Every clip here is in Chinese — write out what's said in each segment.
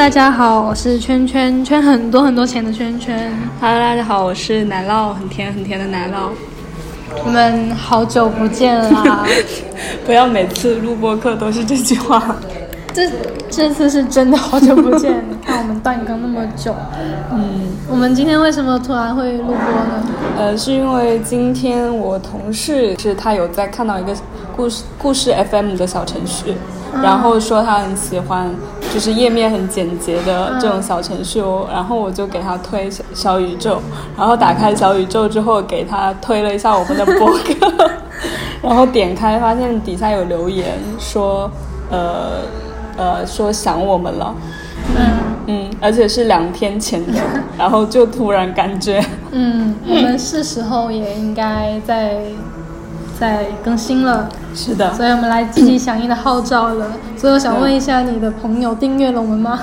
大家好，我是圈圈圈很多很多钱的圈圈。Hello，大家好，我是奶酪，很甜很甜的奶酪。我们好久不见啦！不要每次录播课都是这句话。这这次是真的好久不见，你看我们断更那么久。嗯，我们今天为什么突然会录播呢？呃，是因为今天我同事是他有在看到一个故事故事 FM 的小程序，然后说他很喜欢，就是页面很简洁的这种小程序哦。然后我就给他推小小宇宙，然后打开小宇宙之后给他推了一下我们的博客，然后点开发现底下有留言说，呃呃，说想我们了。嗯嗯，而且是两天前的，然后就突然感觉，嗯，我们是时候也应该再再更新了，是的，所以我们来积极响应的号召了。所以我想问一下，你的朋友订阅了我们吗？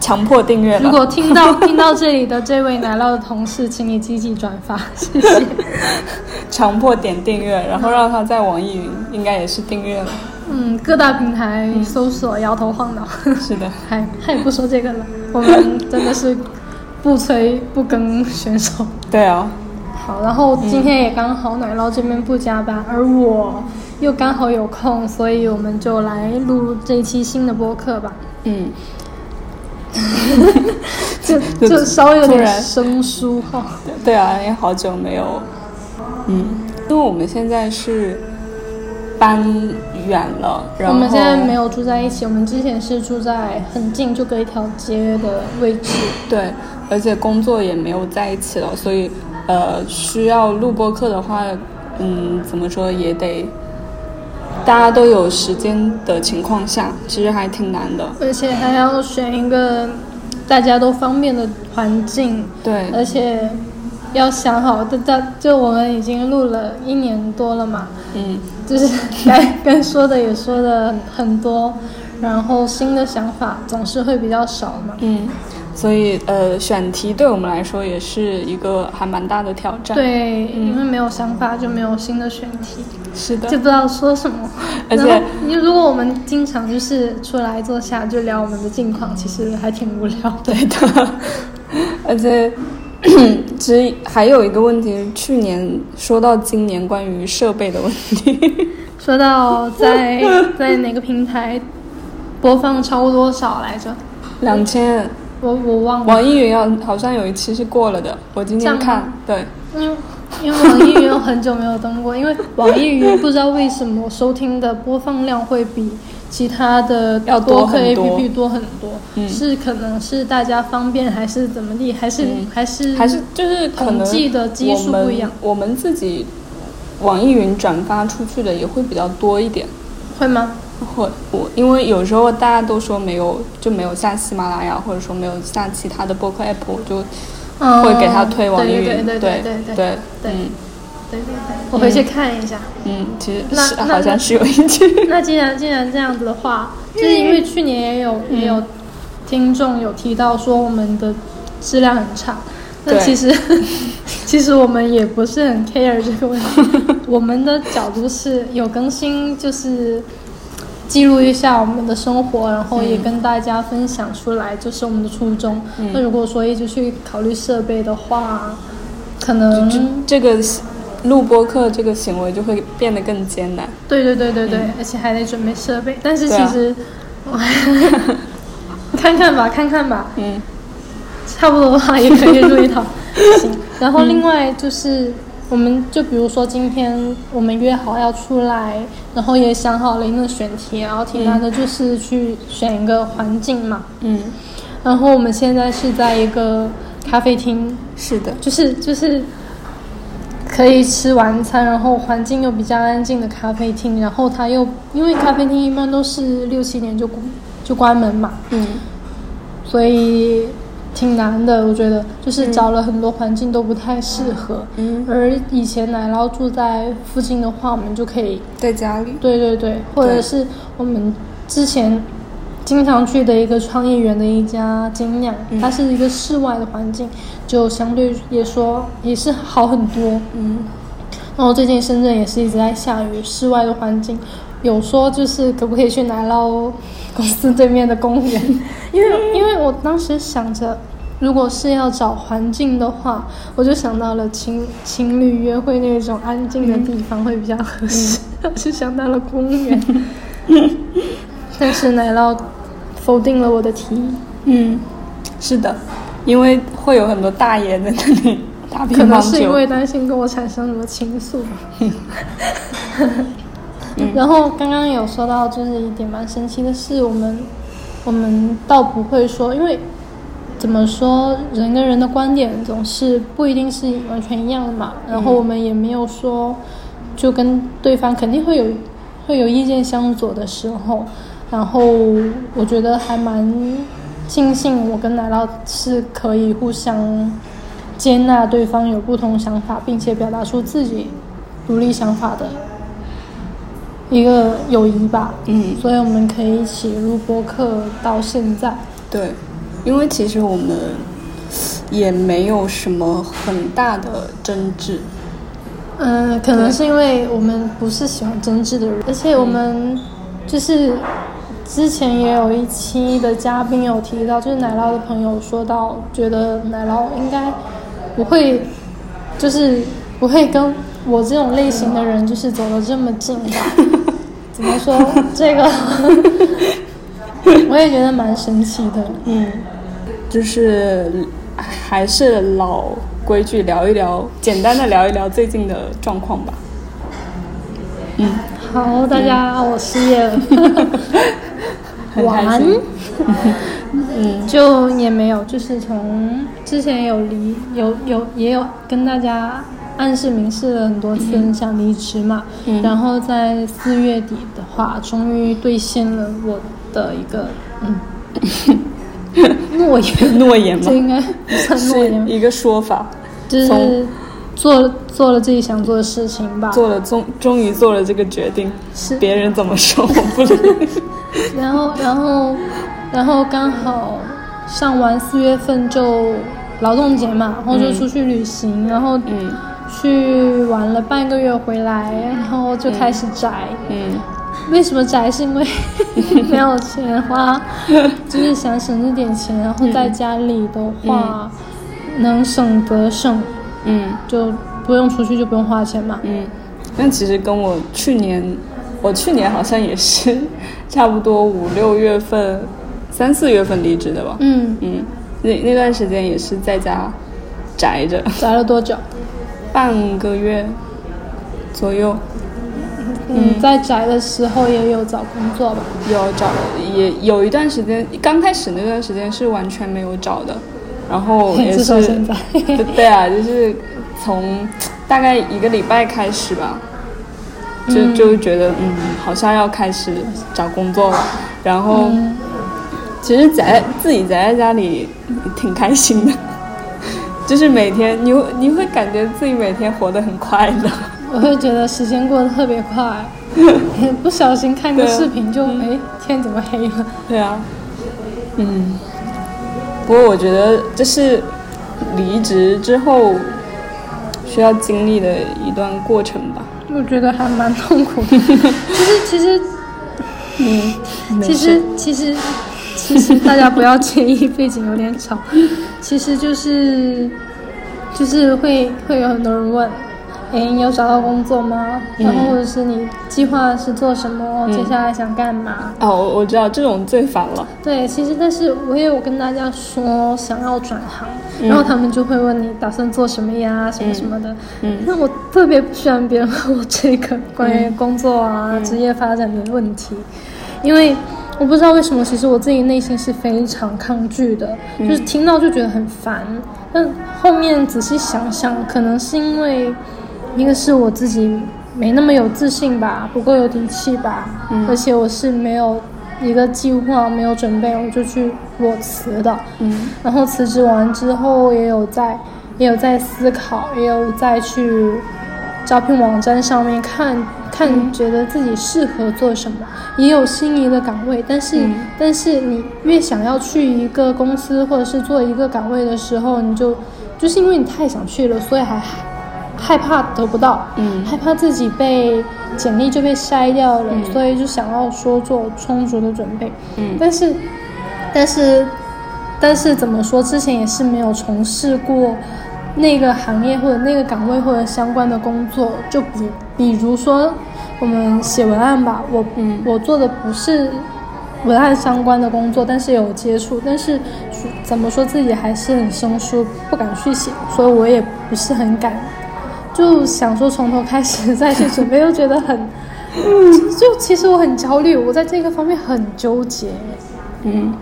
强迫订阅了。如果听到 听到这里的这位奶酪的同事，请你积极转发，谢谢。强迫点订阅，然后让他在网易云应该也是订阅了。嗯，各大平台搜索，摇头晃脑。是的，还还不说这个了，我们真的是不催不更选手。对啊，好，然后今天也刚好奶酪这边不加班，而我又刚好有空，所以我们就来录这一期新的播客吧。嗯，就就稍微有点生疏哈。对啊，因为好久没有，嗯，因为我们现在是搬远了，然后我们现在没有住在一起，我们之前是住在很近，就隔一条街的位置。对，而且工作也没有在一起了，所以呃，需要录播课的话，嗯，怎么说也得大家都有时间的情况下，其实还挺难的。而且还要选一个大家都方便的环境，对，而且要想好，大家就我们已经录了一年多了嘛，嗯，就是 该该说的也说的很很多，然后新的想法总是会比较少嘛。嗯，所以呃，选题对我们来说也是一个还蛮大的挑战。，对，因为没有想法就没有新的选题，是的就，不知道说什么。而且，你如果我们经常就是出来坐下就聊我们的近况，其实还挺无聊的。对的，而且 其实还有一个问题，去年说到今年关于设备的问题，说到在在哪个平台播放超过多少来着？两千，我我忘了。网易云要好像有一期是过了的，我今天看，对，因为因为网易云有很久没有登过，因为网易云不知道为什么收听的播放量会比其他的要多播客很多 APP 多很多，嗯是可能是大家方便还是怎么地，还是、嗯还是还是就是统计的基数不一样，我我们自己网易云转发出去的也会比较多一点。会吗？会，我因为有时候大家都说没有就没有下喜马拉雅，或者说没有下其他的播客 app，我就嗯，会给他推网易云。对对对对对对对对对嗯对对对，我回去看一下。嗯，其实是好像是有一句。那既然既然这样子的话，就是因为去年也有、嗯也有听众有提到说我们的质量很差，那对其实 其实我们也不是很 care 这个问题，我们的角度是有更新，就是记录一下我们的生活，然后也跟大家分享出来，这是我们的初衷。嗯那如果说一直去考虑设备的话，可能这这个录播课这个行为就会变得更艰难。对对对对对，而且还得准备设备。但是其实，看看吧，看看吧，嗯差不多的话也可以录一套。行，然后另外就是，我们就比如说今天我们约好要出来，然后也想好了一个选题，然后挺难的就是去选一个环境嘛。嗯，然后我们现在是在一个咖啡厅，是的，就是就是可以吃晚餐，然后环境又比较安静的咖啡厅，然后它又因为咖啡厅一般都是六七点就关就关门嘛，嗯。所以挺难的，我觉得就是找了很多环境都不太适合。嗯，而以前奶酪住在附近的话，我们就可以，在家里。对对对，或者是我们之前经常去的一个创业园的一家精酿，它是一个室外的环境，就相对也说也是好很多。嗯然后最近深圳也是一直在下雨，室外的环境有说就是可不可以去奶酪公司对面的公园，因为因为我当时想着，如果是要找环境的话，我就想到了情情侣约会那种安静的地方会比较合适，我 就想到了公园。但是奶酪否定了我的提议，嗯，是的，因为会有很多大爷在那里打乒可能。是因为担心跟我产生什么情愫吧。然后刚刚有说到，就是一点蛮神奇的是，我们我们倒不会说，因为怎么说，人跟人的观点总是不一定是完全一样的嘛。然后我们也没有说，就跟对方肯定会有会有意见相左的时候。然后我觉得还蛮庆幸，我跟奶酪是可以互相接纳对方有不同想法，并且表达出自己独立想法的一个友谊吧。嗯，所以我们可以一起录播客到现在。对，因为其实我们也没有什么很大的争执。嗯，可能是因为我们不是喜欢争执的人，而且我们就是之前也有一期的嘉宾有提到，就是奶酪的朋友说到，觉得奶酪应该不会，就是不会跟我这种类型的人就是走得这么近吧？怎么说 这个？我也觉得蛮神奇的。嗯，就是还是老规矩，聊一聊，简单的聊一聊最近的状况吧。嗯，好，大家，我失业了。很开晚心。嗯，就也没有，就是从之前有离有有也有跟大家暗示明示了很多次想离职嘛，嗯。然后在四月底的话，终于兑现了我的一个嗯。诺言，诺言吗？这？应该不算诺言，一个说法，就是从做做了自己想做的事情吧，做了终终于做了这个决定，是。别人怎么说我不理。然后，然后，然后刚好上完四月份就劳动节嘛，然后就出去旅行，然后嗯去玩了半个月回来，然后就开始宅。嗯为什么宅？是因为 没有钱花，就是想省这点钱，然后在家里的话、能省则省，嗯就不用出去就不用花钱嘛。嗯，那其实跟我去年，我去年好像也是差不多五六月份、三四月份离职的吧。嗯，嗯，那那段时间也是在家宅着，宅了多久？半个月左右。嗯，在宅的时候也有找工作吧？有找，也有一段时间，刚开始那段时间是完全没有找的，然后 也是现在。对 对啊，就是从大概一个礼拜开始吧，就嗯。就觉得嗯，好像要开始找工作了，然后嗯。其实宅自己宅在家里挺开心的，就是每天你会你会感觉自己每天活得很快乐，我会觉得时间过得特别快，不小心看个视频就哎天怎么黑了？对啊，嗯，不过我觉得这是离职之后需要经历的一段过程吧。我觉得还蛮痛苦的。其实其实嗯，其实其实其实大家不要介意 背景有点吵，其实就是就是会会有很多人问。哎，你有找到工作吗？然后或者是你计划是做什么？接下来想干嘛？哦，我我知道这种最烦了。对，其实但是我也有跟大家说想要转行，嗯然后他们就会问你打算做什么呀，什么什么的。嗯那我特别不喜欢别人问我这个关于工作啊、嗯职业发展的问题，因为我不知道为什么，其实我自己内心是非常抗拒的，嗯就是听到就觉得很烦。但后面仔细想想，可能是因为一个是我自己没那么有自信吧，不够有底气吧，嗯而且我是没有一个计划，没有准备，我就去裸辞的。嗯然后辞职完之后，也有在也有在思考，也有再去招聘网站上面看看，觉得自己适合做什么，也有心仪的岗位。但是、嗯但是你越想要去一个公司或者是做一个岗位的时候，你就就是因为你太想去了，所以还害怕得不到，嗯害怕自己被简历就被筛掉了，嗯所以就想要说做充足的准备。嗯但是，但是，但是怎么说？之前也是没有从事过那个行业或者那个岗位或者相关的工作。就比比如说我们写文案吧，我嗯我做的不是文案相关的工作，但是有接触，但是怎么说自己还是很生疏，不敢去写，所以我也不是很敢。就想说从头开始再去准备，又觉得很，就其实我很焦虑，我在这个方面很纠结。嗯，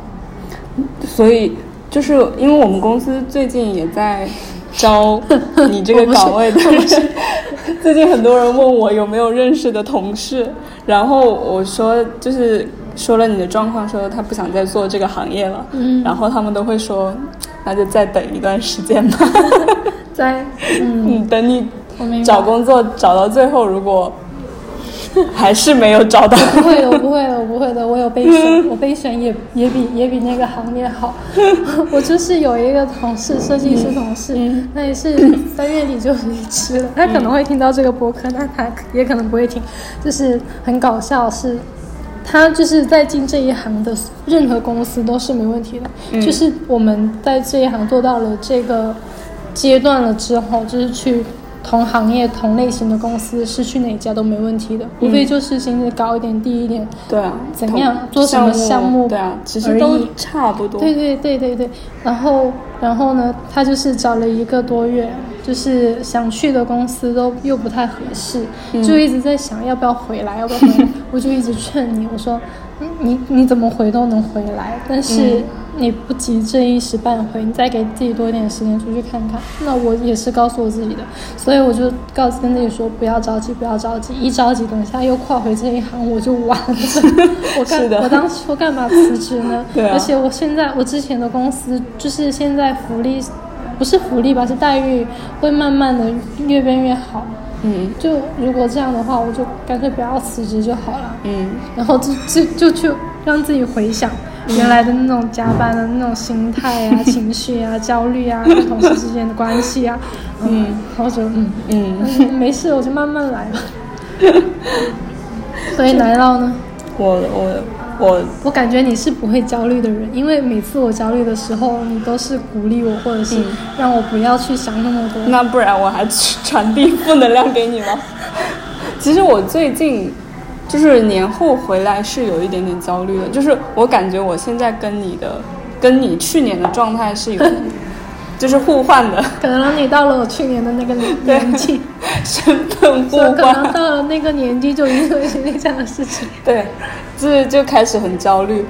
所以就是因为我们公司最近也在招你这个 岗位的人，最近很多人问我有没有认识的同事，然后我说就是说了你的状况，说他不想再做这个行业了，嗯。然后他们都会说那就再等一段时间吧，再嗯，嗯，等你。找工作找到最后，如果 还是没有找到，不会的，我不会的，我不会的，我有备选，我备选也也比也比那个行业好。我就是有一个同事，设计师同事，嗯那也是三月底就离职了。他可能会听到这个播客，但他也可能不会听。就是很搞笑是。他就是在进这一行的任何公司都是没问题的，嗯就是我们在这一行做到了这个阶段了之后，就是去同行业、同类型的公司，是去哪家都没问题的，无非就是薪资高一点、低一点。对啊，怎样做什么项目对啊，其实都差不多，对对对对对，然后然后呢，他就是找了一个多月，就是想去的公司都又不太合适，嗯。就一直在想要不要回来，要不要回来。我就一直劝你，我说，嗯你你怎么回都能回来，但是嗯你不急这一时半会，你再给自己多一点时间出去看看。那我也是告诉我自己的，所以我就告诉跟自己说，不要着急，不要着急，一着急等一下又跨回这一行，我就完了。我干我当初干嘛辞职呢？对啊而且我现在我之前的公司就是现在福利，不是福利吧，是待遇会慢慢的越变越好。嗯就如果这样的话，我就干脆不要辞职就好了。嗯然后就就就去让自己回想原来的那种加班的那种心态啊、情绪啊、焦虑啊、跟同事之间的关系啊，嗯，然后就嗯嗯，嗯没事，我就慢慢来吧。所以来到呢，我我我我感觉你是不会焦虑的人，因为每次我焦虑的时候，你都是鼓励我，或者是嗯让我不要去想那么多。那不然我还传递负能量给你吗？其实我最近就是年后回来是有一点点焦虑的，就是我感觉我现在跟你的跟你去年的状态是有 就是互换的可能你到了我去年的那个 年年纪，身份互所以可能，到了那个年纪就已经会经历这样的事情。对，就是就开始很焦虑，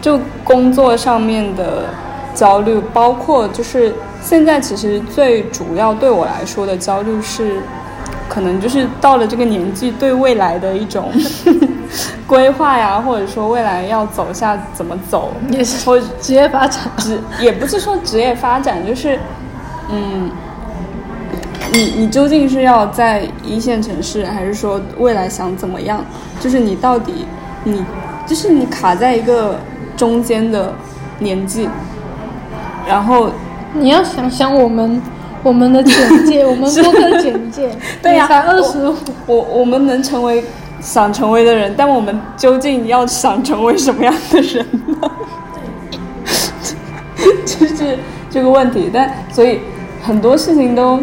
就工作上面的焦虑，包括就是现在其实最主要对我来说的焦虑是，可能就是到了这个年纪，对未来的一种 规划呀，或者说未来要走下怎么走，也是或职业发展。职也不是说职业发展，就是嗯。你你究竟是要在一线城市，还是说未来想怎么样？就是你到底你就是你卡在一个中间的年纪，然后你要想想我们我们的简介，我们播客简介，对呀你才二十五，我我们能成为想成为的人，但我们究竟要想成为什么样的人呢？就是这个问题，但所以很多事情都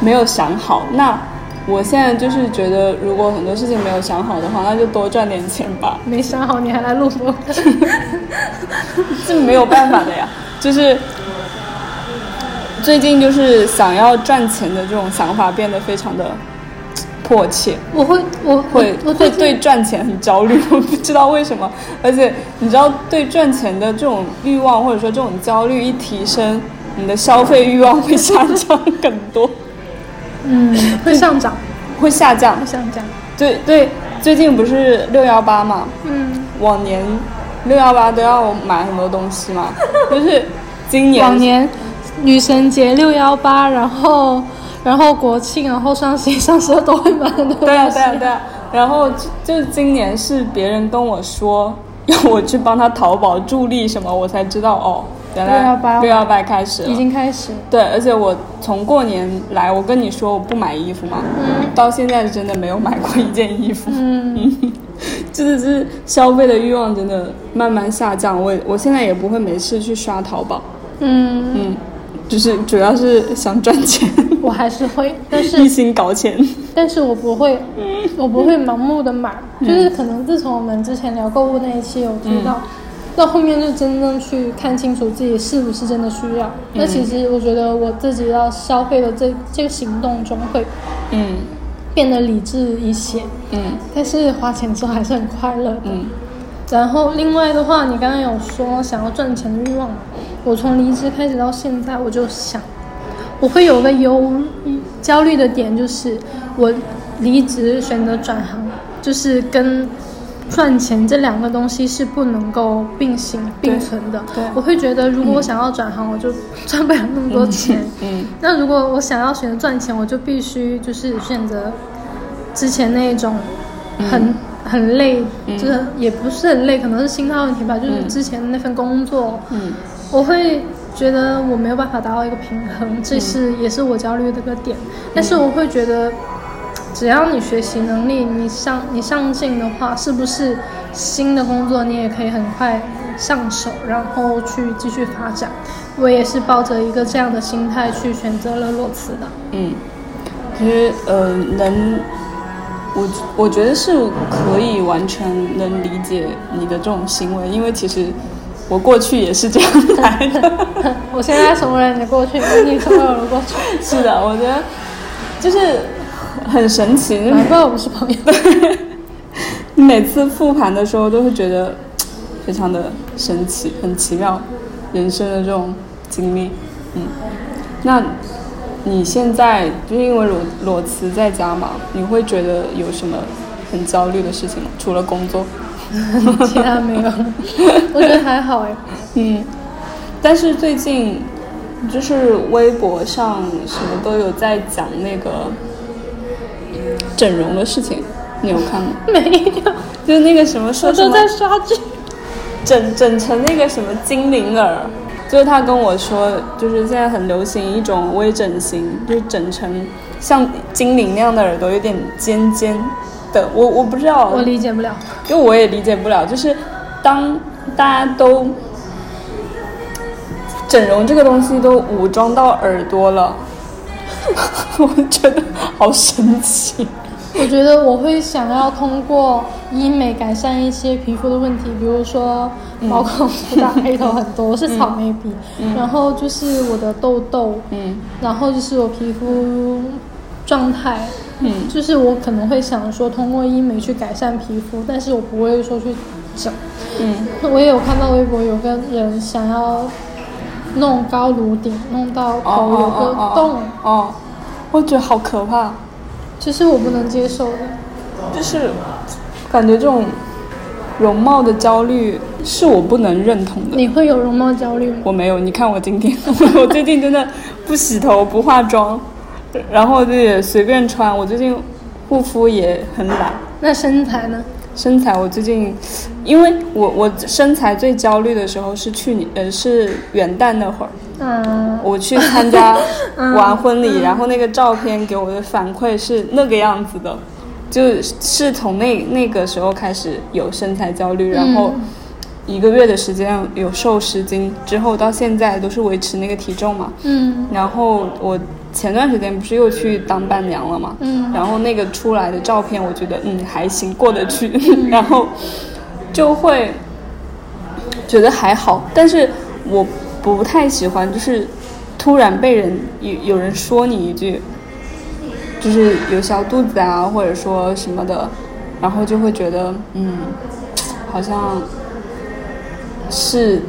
没有想好。那我现在就是觉得，如果很多事情没有想好的话，那就多赚点钱吧，没想好你还来录播客，这没有办法的呀。就是最近就是想要赚钱的这种想法变得非常的迫切。我会我会我会对赚钱很焦虑，我不知道为什么。而且你知道，对赚钱的这种欲望或者说这种焦虑一提升，你的消费欲望会下降很多，嗯 会上涨，会下降。会。上涨，对对，最近不是六幺八嘛，嗯，往年六幺八都要买很多东西嘛，就是今年。往年女神节六幺八，然后然后国庆，然后双十一、双十二都会买很多东西。对啊，对啊，对啊。然后就就今年是别人跟我说要我去帮他淘宝助力什么，我才知道哦，原来618六幺八开始了已经开始。对，而且我从过年来，我跟你说我不买衣服嘛，嗯到现在真的没有买过一件衣服，嗯，就是就是消费的欲望真的慢慢下降。我我现在也不会没事去刷淘宝，嗯，嗯，就是主要是想赚钱，我还是会，但是一心搞钱。但是我不会，我不会盲目的买，嗯。就是可能自从我们之前聊购物那一期有提到。到后面就真正去看清楚自己是不是真的需要。那其实我觉得我自己要消费的这这个行动中会嗯。变得理智一些，嗯。但是花钱之后还是很快乐的。嗯。然后另外的话，你刚刚有说想要赚钱的欲望嘛，我从离职开始到现在，我就想，我会有个忧焦虑的点，就是我离职选择转行，就是跟赚钱这两个东西是不能够并行并存的。对我会觉得如果我想要转行，我就 赚不了那么多钱。嗯那如果我想要选择赚钱，我就必须就是选择之前那种很、很累，就是也不是很累，可能是心态问题吧。就是之前那份工作，嗯我会觉得我没有办法达到一个平衡，这是、也是我焦虑的一个点。但是我会觉得，只要你学习能力，你上你上进的话，是不是新的工作你也可以很快上手，然后去继续发展？我也是抱着一个这样的心态去选择了裸辞的。嗯，其实呃能。我我觉得是可以完全能理解你的这种行为，因为其实我过去也是这样来的。我现在成为了你的过去，你成为了我的过去，是的，我觉得就是很神奇。难怪我们是朋友。你 每次复盘的时候都会觉得非常的神奇，很奇妙，人生的这种经历。嗯，那你现在就是因为裸裸辞在家嘛，你会觉得有什么很焦虑的事情吗？除了工作？其他没有，我觉得还好哎。嗯，但是最近就是微博上什么都有在讲那个整容的事情，你有看吗？没有，就是那个什么说什么我都在刷剧。整整成那个什么精灵耳，就是他跟我说，就是现在很流行一种微整形，就是整成像精灵那样的耳朵，有点尖尖的。我我不知道，我理解不了。因为我也理解不了，就是当大家都整容这个东西都武装到耳朵了，我觉得好神奇。我觉得我会想要通过医美改善一些皮肤的问题，比如说毛孔粗大、黑头很多，我是草莓鼻，然后就是我的痘痘，嗯然后就是我皮肤状态，嗯就是我可能会想说通过医美去改善皮肤，但是我不会说去整。嗯我也有看到微博有个人想要弄高颅顶，弄到头有个洞，哦哦，我觉得好可怕，这是我不能接受的。就是感觉这种容貌的焦虑是我不能认同的。你会有容貌焦虑吗？我没有，你看我今天，我最近真的不洗头不化妆，然后就也随便穿。我最近护肤也很懒，那身材呢？身材我最近，因为我我身材最焦虑的时候是去年呃是元旦那会儿，嗯，我去参加 完婚礼，然后那个照片给我的反馈是那个样子的，就是从那那个时候开始有身材焦虑，然后一个月的时间有瘦十斤，之后到现在都是维持那个体重嘛。嗯。然后我前段时间不是又去当伴娘了嘛，嗯。然后那个出来的照片，我觉得嗯还行，过得去，然后就会觉得还好，但是我不太喜欢，就是突然被人有有人说你一句，就是有小肚子啊，或者说什么的，然后就会觉得嗯，好像是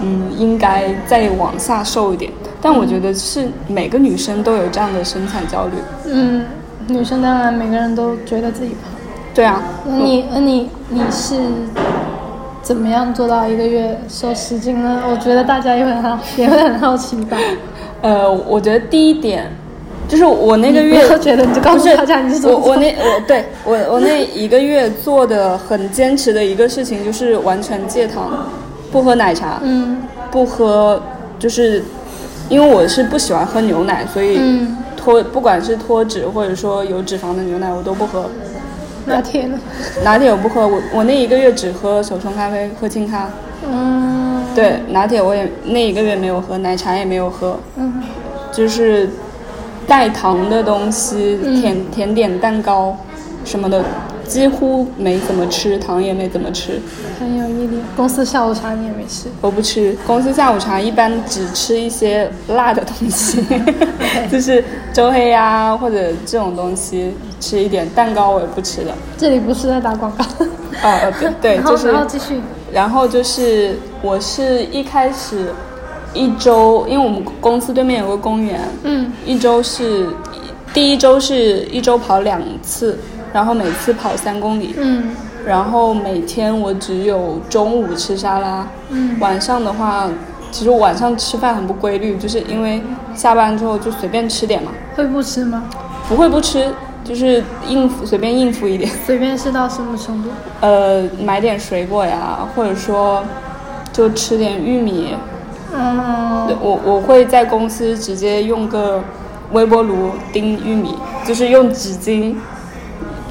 嗯应该再往下瘦一点。但我觉得是每个女生都有这样的身材焦虑。嗯，女生当然每个人都觉得自己胖。对啊，那你那你你是怎么样做到一个月瘦十斤呢？我觉得大家也会很好，也会很好奇吧。呃，我觉得第一点就是我那个月觉得你就告诉大家你是怎么我我那我对我我那一个月做的很坚持的一个事情就是完全戒糖，不喝奶茶，嗯不不喝，就是因为我是不喜欢喝牛奶，所以嗯，脱不管是脱脂或者说有脂肪的牛奶我都不喝。拿铁呢？拿铁我不喝，我我那一个月只喝手冲咖啡，喝清咖。嗯，对，拿铁我也那一个月没有喝，奶茶也没有喝，嗯，就是带糖的东西，嗯甜甜点、蛋糕什么的，几乎没怎么吃，糖也没怎么吃。很有毅力。公司下午茶你也没吃？我不吃，公司下午茶一般只吃一些辣的东西，就是周黑鸭或者这种东西吃一点，蛋糕我也不吃的。这里不是在打广告。啊、呃对对，就是然后继续。然后就是我是一开始一周，因为我们公司对面有个公园，嗯一周是第一周是一周跑两次，然后每次跑三公里，嗯然后每天我只有中午吃沙拉，嗯晚上的话，其实我晚上吃饭很不规律，就是因为下班之后就随便吃点嘛，会不吃吗？不会不吃，就是应付随便应付一点。随便吃到什么程度？呃，买点水果呀，或者说就吃点玉米。嗯，我我会在公司直接用个微波炉叮玉米，就是用纸巾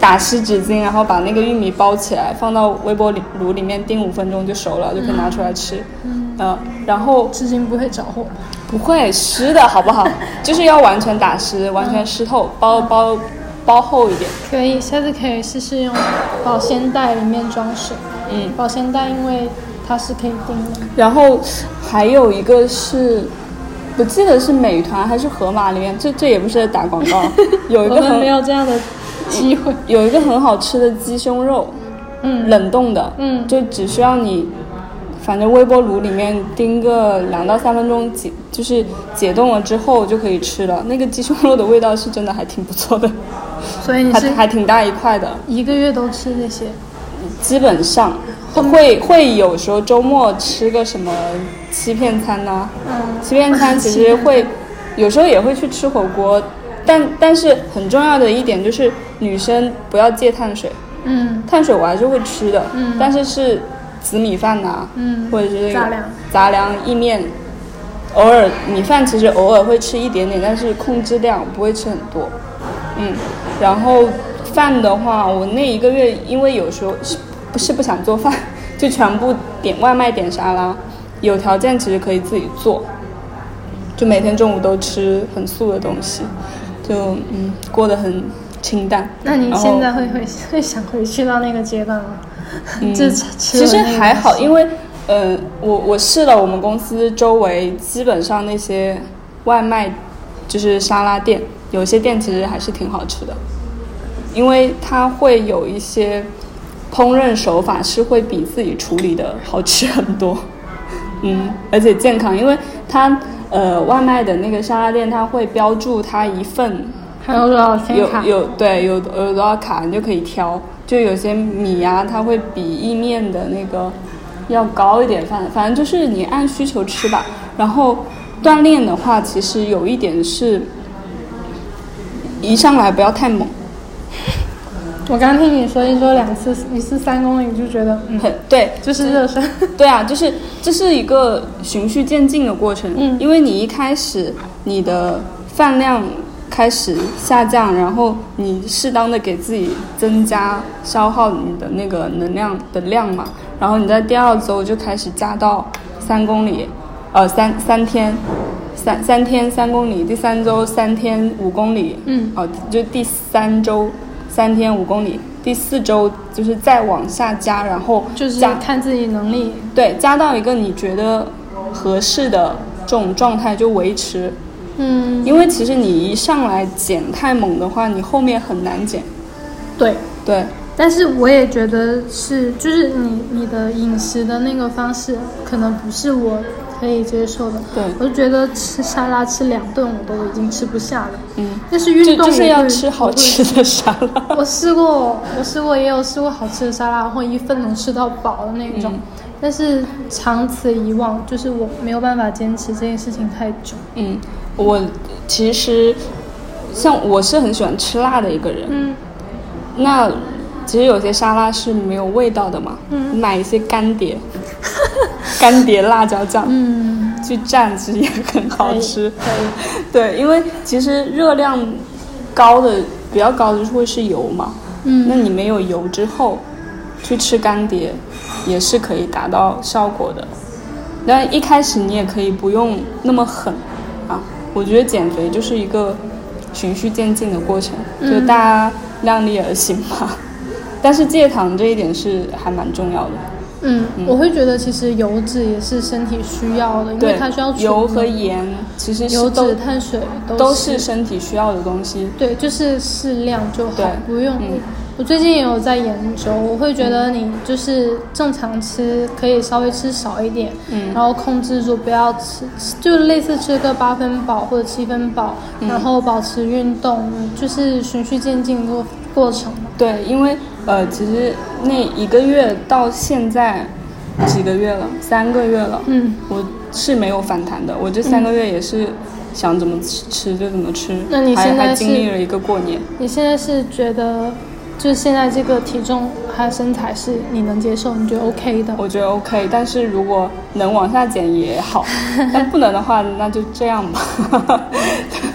打湿纸巾，然后把那个玉米包起来，放到微波炉里面叮五分钟就熟了，就可以拿出来吃。嗯，呃，然后纸巾不会着火。不会湿的好不好？就是要完全打湿，完全湿透，包包包厚一点。可以，下次可以试试用保鲜袋里面装水。嗯，保鲜袋因为它是可以叮的。然后还有一个是，不记得是美团还是盒马里面，这这也不是打广告，有一个我们没有这样的机会。有一个很好吃的鸡胸肉，嗯冷冻的，嗯就只需要你，反正微波炉里面叮个两到三分钟解，就是解冻了之后就可以吃了。那个鸡胸肉的味道是真的还挺不错的，所以你是还挺大一块的。一个月都吃那些？基本上会会有时候周末吃个什么欺骗餐呐、嗯，欺骗餐其实会 有时候也会去吃火锅，但但是很重要的一点就是女生不要戒碳水，嗯。碳水我还是会吃的，嗯。但是是紫米饭呐、嗯，或者是杂粮。杂粮意面，偶尔米饭其实偶尔会吃一点点，但是控制量不会吃很多，嗯，然后饭的话，我那一个月因为有时候是不是不想做饭，就全部点外卖点沙拉，有条件其实可以自己做，就每天中午都吃很素的东西，就嗯过得很清淡。那你现在会会 会想回去到那个阶段吗？嗯 就吃其实还好，因为呃，我我试了我们公司周围基本上那些外卖就是沙拉店，有些店其实还是挺好吃的，因为它会有一些烹饪手法是会比自己处理的好吃很多，嗯，而且健康，因为它呃外卖的那个沙拉店它会标注它一份还有多少天卡？有有对有有多少卡你就可以挑，就有些米呀、它会比意面的那个要高一点，反反正就是你按需求吃吧。然后锻炼的话，其实有一点是，一上来不要太猛，我刚听你说一周两次，一次三公里，就觉得嗯，很对，就是热身。对啊，就是这是一个循序渐进的过程。嗯因为你一开始你的饭量开始下降，然后你适当的给自己增加消耗你的那个能量的量嘛，然后你在第二周就开始加到三公里，呃三三天。三三天三公里，第三周三天五公里，嗯哦，就第三周三天五公里，第四周就是再往下加，然后就是看自己能力。对，加到一个你觉得合适的这种状态就维持，嗯，因为其实你一上来减太猛的话，你后面很难减。对。对，但是我也觉得是，就是你你的饮食的那个方式，可能不是我可以接受的。对我就觉得吃沙拉吃两顿我都已经吃不下了。嗯，但是运动就是要吃好。吃的沙拉。我试过，我试过，也有试过好吃的沙拉，然后一份能吃到饱的那种。嗯但是长此以往，就是我没有办法坚持这件事情太久。嗯，我其实像我是很喜欢吃辣的一个人，嗯那其实有些沙拉是没有味道的嘛，嗯买一些干碟，干碟辣椒酱，嗯，去蘸，其实也很好吃。对，因为其实热量高的比较高的就是会是油嘛，嗯，那你没有油之后去吃干碟，也是可以达到效果的。但一开始你也可以不用那么狠啊，我觉得减肥就是一个循序渐进的过程，嗯就大家量力而行吧。但是戒糖这一点是还蛮重要的，嗯，我会觉得其实油脂也是身体需要的，因为它需要，油和盐其实是油脂、碳水都都是身体需要的东西。对，就是适量就好，不用。嗯我最近也有在研究，我会觉得你就是正常吃，可以稍微吃少一点，嗯然后控制住不要吃，就类似吃个八分饱或者七分饱，嗯然后保持运动，就是循序渐进过过程嘛。对，因为呃，其实那一个月到现在几个月了，三个月了，嗯，我是没有反弹的。我这三个月也是想怎么吃吃就怎么吃，那你还现在经历了一个过年，你现在是觉得，就是现在这个体重还有身材是你能接受，你觉得 OK 的？我觉得 OK。但是如果能往下减也好，但不能的话，那就这样吧。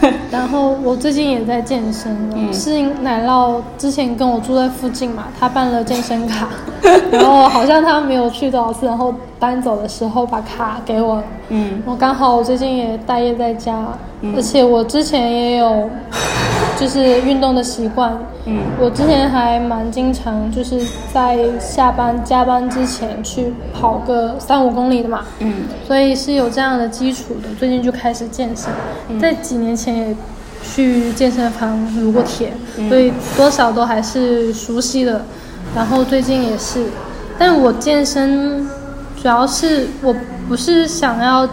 对，然后我最近也在健身是奶酪之前跟我住在附近嘛，他办了健身卡，然后好像他没有去多少次，然后搬走的时候把卡给我，嗯。我刚好我最近也待业在家，嗯。而且我之前也有 就是运动的习惯，嗯。我之前还蛮经常就是在下班加班之前去跑个三五公里的嘛，嗯。所以是有这样的基础的。最近就开始健身，在几年前也去健身房撸过铁，所以多少都还是熟悉的。然后最近也是，但我健身主要是我不是想要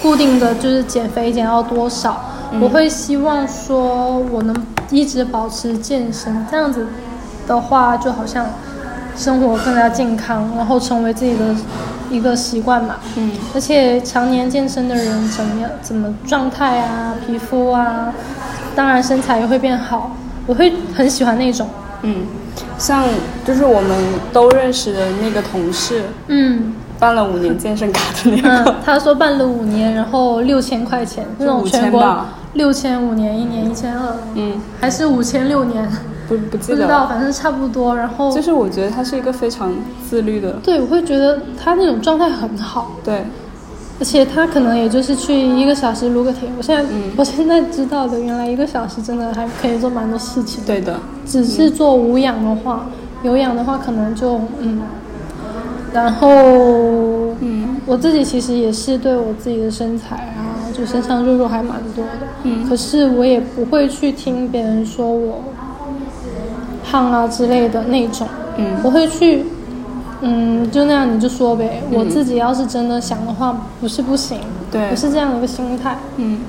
固定的就是减肥减到多少，我会希望说我能一直保持健身，这样子的话就好像生活更加健康，然后成为自己的一个习惯嘛。嗯而且常年健身的人怎么样，怎么状态啊，皮肤啊，当然身材也会变好。我会很喜欢那种，嗯，像就是我们都认识的那个同事，嗯。办了五年健身卡的那个，嗯，他说办了五年，然后六千块钱，那种5000全国吧。六千五年，一年一千二，嗯，还是五千六年，不不记得不知道，了。反正差不多。然后就是我觉得他是一个非常自律的，对，我会觉得他那种状态很好，对，而且他可能也就是去一个小时撸个铁。我现在、嗯我现在知道的，原来一个小时真的还可以做蛮多事情。对的，只是做无氧的话，有氧的话可能就嗯，然后嗯我自己其实也是对我自己的身材啊，就身上肉肉还蛮多的，嗯可是我也不会去听别人说我胖啊之类的那种，嗯我会去。嗯，就那样你就说呗。我自己要是真的想的话，不是不行，对我是这样的一个心态。嗯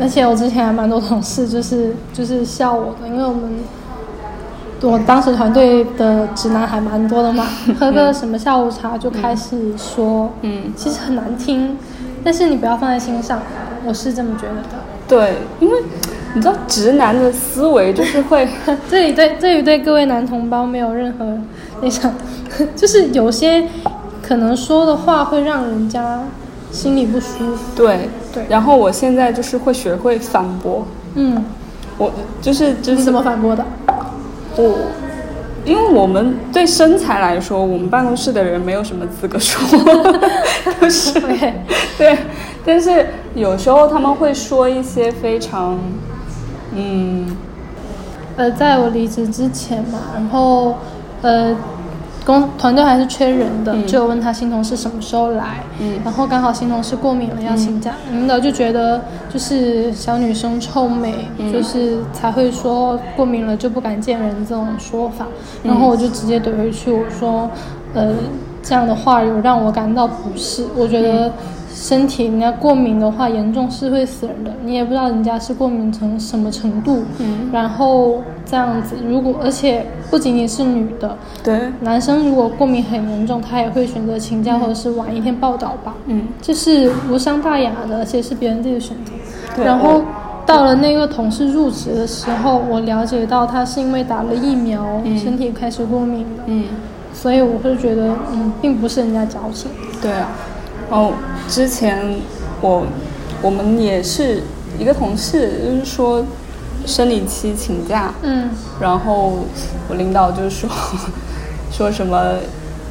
而且我之前还蛮多同事就是就是笑我的，因为我们我当时团队的直男还蛮多的嘛，喝个什么下午茶就开始说，嗯，其实很难听，但是你不要放在心上，我是这么觉得的。对，因为你知道直男的思维就是会，这里对这里对各位男同胞没有任何那种，就是有些可能说的话会让人家心里不舒服。对对。然后我现在就是会学会反驳，嗯，我就是就是你怎么反驳的？我，因为我们对身材来说，我们办公室的人没有什么资格说，就是 对，对，但是有时候他们会说一些非常，嗯。呃，在我离职之前嘛，然后呃，公团队还是缺人的，嗯。就有问他新同事什么时候来，嗯。然后刚好新同事过敏了要请假，领导就觉得就是小女生臭美，嗯。就是才会说过敏了就不敢见人这种说法，然后我就直接怼回去，我说，呃，这样的话有让我感到不适，我觉得。身体人家过敏的话，严重是会死人的。你也不知道人家是过敏成什么程度，嗯，然后这样子，如果而且不仅仅是女的，对，男生如果过敏很严重，他也会选择请假或者是晚一天报道吧，嗯。这是无伤大雅的，而且是别人自己的选择。对然后到了那个同事入职的时候，我了解到他是因为打了疫苗，嗯。身体开始过敏了，嗯。所以我会觉得，嗯，并不是人家矫情。对啊，哦，之前我我们也是一个同事，就是说生理期请假，嗯然后我领导就说 说什么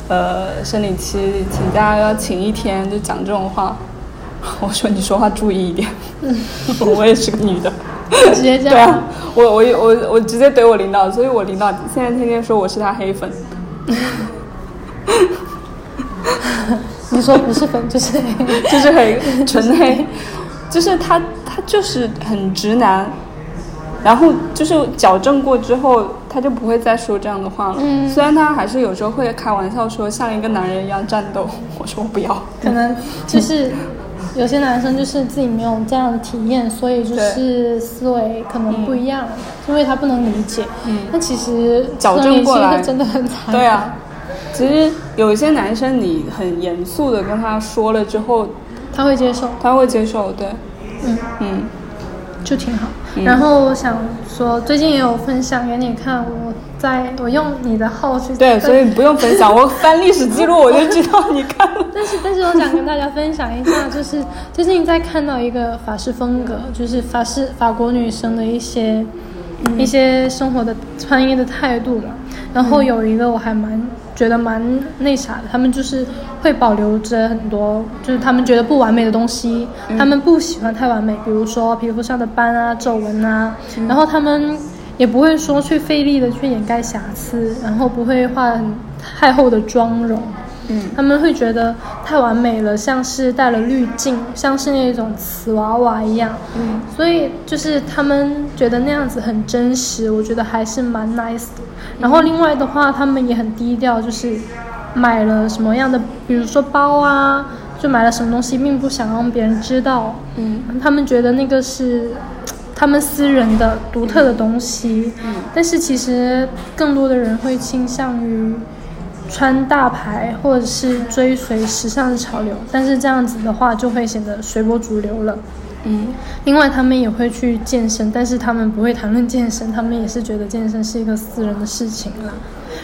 呃生理期请假要请一天，就讲这种话。我说你说话注意一点，我也是个女的。直接这对。啊，我我我我直接怼我领导，所以我领导现在天天说我是他黑粉。你说不是粉 就是黑，就是黑纯黑，就是他他就是很直男，然后就是矫正过之后，他就不会再说这样的话了。嗯虽然他还是有时候会开玩笑说像一个男人一样战斗，我说我不要。可能就是有些男生就是自己没有这样的体验，所以就是思维可能不一样，因为他不能理解。嗯但其实矫正过来真的很惨。对啊，其实有一些男生你很严肃的跟他说了之后，他会接受，他会接受。对，嗯，嗯就挺好。嗯然后我想说，最近也有分享给你看，我在我用你的号去对，所以不用分享，我翻历史记录我就知道你看了。但是，但是我想跟大家分享一下，就是最近在看到一个法式风格，就是法式法国女生的一些、一些生活的穿衣的态度嘛。然后有一个我还蛮觉得蛮那啥的，他们就是会保留着很多，就是他们觉得不完美的东西，他们不喜欢太完美，比如说皮肤上的斑啊、皱纹啊，然后他们也不会说去费力的去掩盖瑕疵，然后不会画很太厚的妆容。嗯他们会觉得太完美了，像是带了滤镜，像是那种瓷娃娃一样。嗯所以就是他们觉得那样子很真实，我觉得还是蛮 nice 的。然后另外的话，他们也很低调，就是买了什么样的，比如说包啊，就买了什么东西，并不想让别人知道。嗯他们觉得那个是他们私人的独特的东西，但是其实更多的人会倾向于穿大牌或者是追随时尚的潮流，但是这样子的话就会显得随波逐流了。嗯另外，他们也会去健身，但是他们不会谈论健身，他们也是觉得健身是一个私人的事情啦。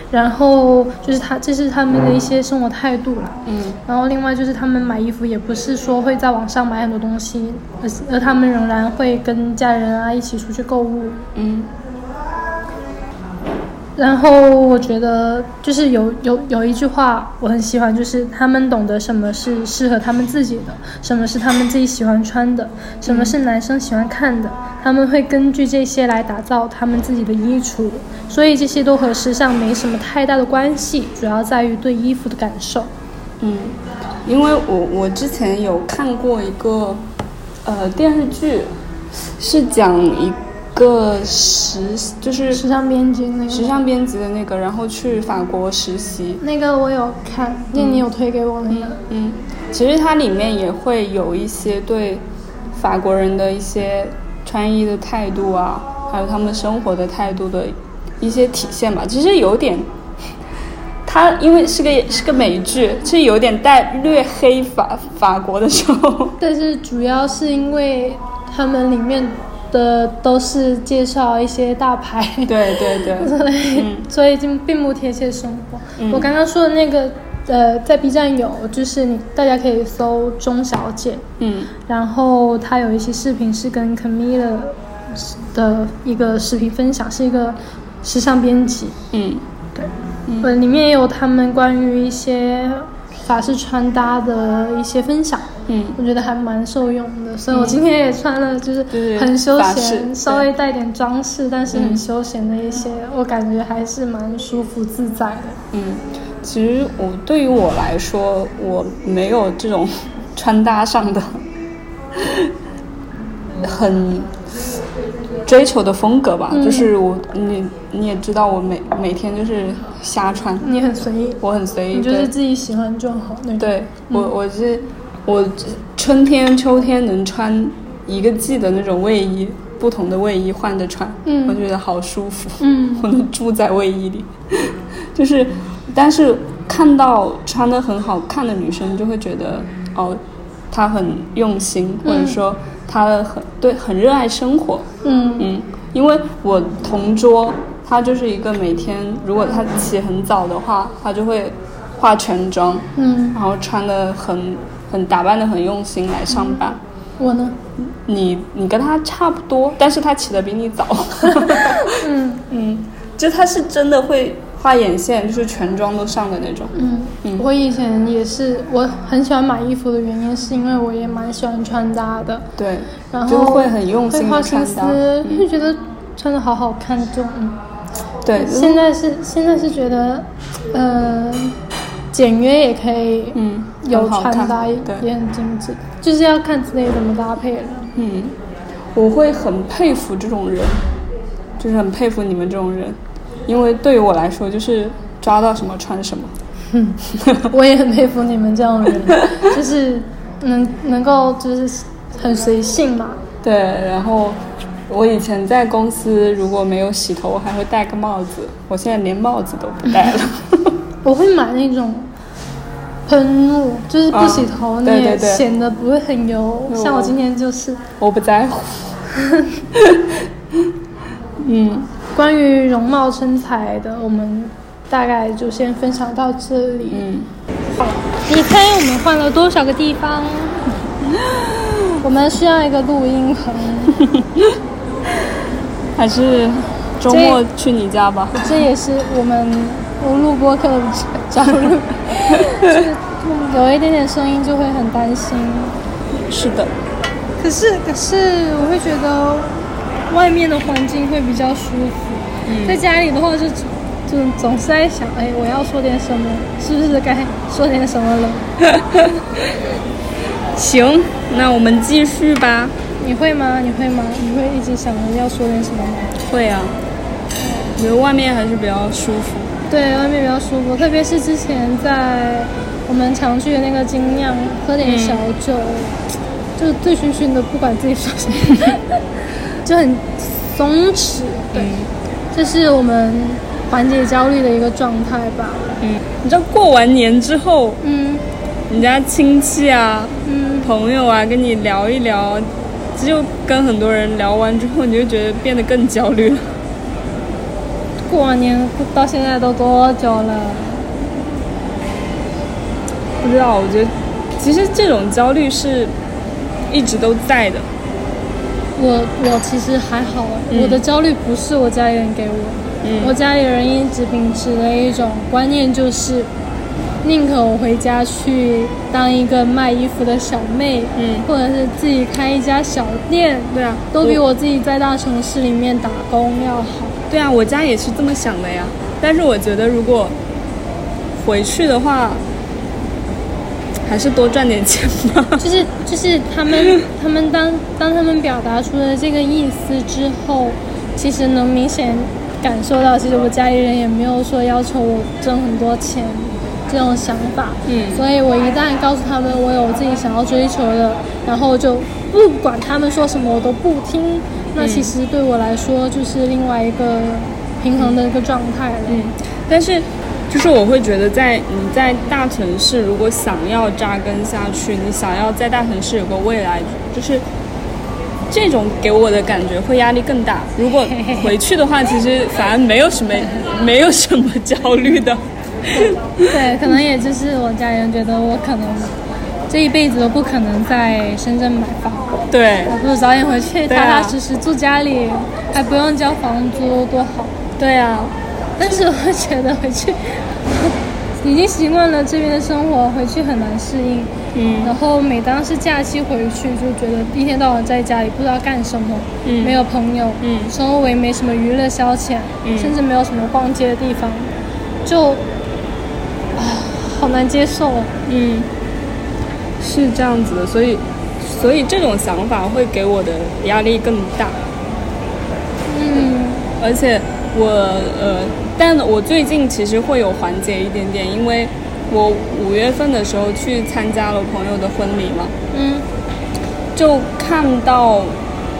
然后就是他，这是他们的一些生活态度啦。嗯然后另外就是他们买衣服也不是说会在网上买很多东西，而是而他们仍然会跟家人啊一起出去购物。嗯然后我觉得就是有有有一句话我很喜欢，就是他们懂得什么是适合他们自己的，什么是他们自己喜欢穿的，什么是男生喜欢看的，他们会根据这些来打造他们自己的衣橱，所以这些都和时尚没什么太大的关系，主要在于对衣服的感受。嗯，因为我我之前有看过一个呃电视剧，是讲一个实就是时尚编辑那个，时尚编辑的那个，然后去法国实习。那个我有看，那你有推给我那个。嗯，其实它里面也会有一些对法国人的一些穿衣的态度啊，还有他们生活的态度的一些体现吧。其实有点，它因为是个是个美剧，是有点带略黑法法国的时候。但是主要是因为他们里面的都是介绍一些大牌，对对对，所以、嗯。所以就并不贴切生活。嗯。我刚刚说的那个，呃，在 B 站有，就是你大家可以搜钟小姐，嗯。然后她有一些视频是跟 Camila 的一个视频分享，是一个时尚编辑，嗯。对，呃，里面也有他们关于一些法式穿搭的一些分享。嗯我觉得还蛮受用的，所以我今天也穿了，就是很休闲，稍微带点装饰，但是很嗯休闲的一些，我感觉还是蛮舒服自在的。嗯，其实我对于我来说，我没有这种 穿搭上的 很追求的风格吧，嗯就是我你你也知道，我每每天就是瞎穿，你很随意，我很随意，你就是自己喜欢就好那种。对我我是我春天秋天能穿一个季的那种卫衣，不同的卫衣换着穿，嗯。我觉得好舒服。嗯。我能住在卫衣里，就是，但是看到穿的很好看的女生，就会觉得哦，她很用心，或者嗯。说她很对很热爱生活，嗯。嗯，因为我同桌他就是一个每天如果他起很早的话，他就会化全妆，嗯，然后穿的很很打扮的很用心来上班。我呢？你你跟他差不多，但是他起的比你早。嗯 嗯，就他是真的会画眼线，就是全妆都上的那种。嗯嗯我以前也是，我很喜欢买衣服的原因是因为我也蛮喜欢穿搭的，对，然就是后会很用心会花心思的穿搭。，嗯就觉得穿的好好看这种。嗯对，现在是现在是觉得，呃，简约也可以，嗯有穿搭也很精致，就是要看自己怎么搭配了。嗯，我会很佩服这种人，就是很佩服你们这种人，因为对于我来说，就是抓到什么穿什么。嗯我也很佩服你们这种人，就是能能够就是很随性嘛。对，然后我以前在公司如果没有洗头，我还会戴个帽子，我现在连帽子都不戴了。我会买那种喷雾，就是不洗头你也显得不会很油。有像我今天就是我不在乎。嗯，关于容貌身材的，我们大概就先分享到这里。嗯，好你猜我们换了多少个地方？我们需要一个录音棚，还是周末去你家吧。这也是我们我录播课的焦虑，就是有一点点声音就会很担心。是的，可是可是我会觉得外面的环境会比较舒服，嗯在家里的话就就总是在想，哎，我要说点什么，是不是该说点什么了？行，那我们继续吧。你会吗？你会吗？你会一直想着要说点什么吗？会啊，我觉得外面还是比较舒服。对，外面比较舒服，特别是之前在我们常去的那个精酿喝点小酒，就醉醺醺的，不管自己说什么，就很松弛。对，这是我们缓解焦虑的一个状态吧。嗯，你知道过完年之后，嗯人家亲戚啊、嗯，朋友啊跟你聊一聊，就跟很多人聊完之后，你就觉得变得更焦虑了。过完年到现在都多久了？不知道，我觉得其实这种焦虑是一直都在的。我我其实还好，嗯我的焦虑不是我家里人给我，嗯我家里人一直秉持的一种观念就是，宁可我回家去当一个卖衣服的小妹，嗯或者是自己开一家小店，对啊，都比我自己在大城市里面打工要好。对啊，我家也是这么想的呀。但是我觉得如果回去的话，还是多赚点钱吧。就是就是他们他们当当他们表达出了这个意思之后，其实能明显感受到，其实我家里人也没有说要求我挣很多钱这种想法。嗯所以我一旦告诉他们我有自己想要追求的，然后就不管他们说什么我都不听，那其实对我来说就是另外一个平衡的一个状态了。嗯，但是就是我会觉得在你在大城市，如果想要扎根下去，你想要在大城市有个未来，就是这种给我的感觉会压力更大。如果回去的话，其实反而没有什么没有什么焦虑的。对，可能也就是我家人觉得我可能这一辈子都不可能在深圳买房，对。还不如早点回去，踏踏实实住家里，还不用交房租，多好。对啊，但是我觉得回去已经习惯了这边的生活，回去很难适应。嗯。然后每当是假期回去，就觉得一天到晚在家里不知道干什么，嗯。没有朋友，嗯。周围没什么娱乐消遣，嗯。甚至没有什么逛街的地方，就啊，好难接受哦。嗯，是这样子的，所以所以这种想法会给我的压力更大。嗯而且我呃，但我最近其实会有缓解一点点，因为我五月份的时候去参加了朋友的婚礼嘛，嗯就看到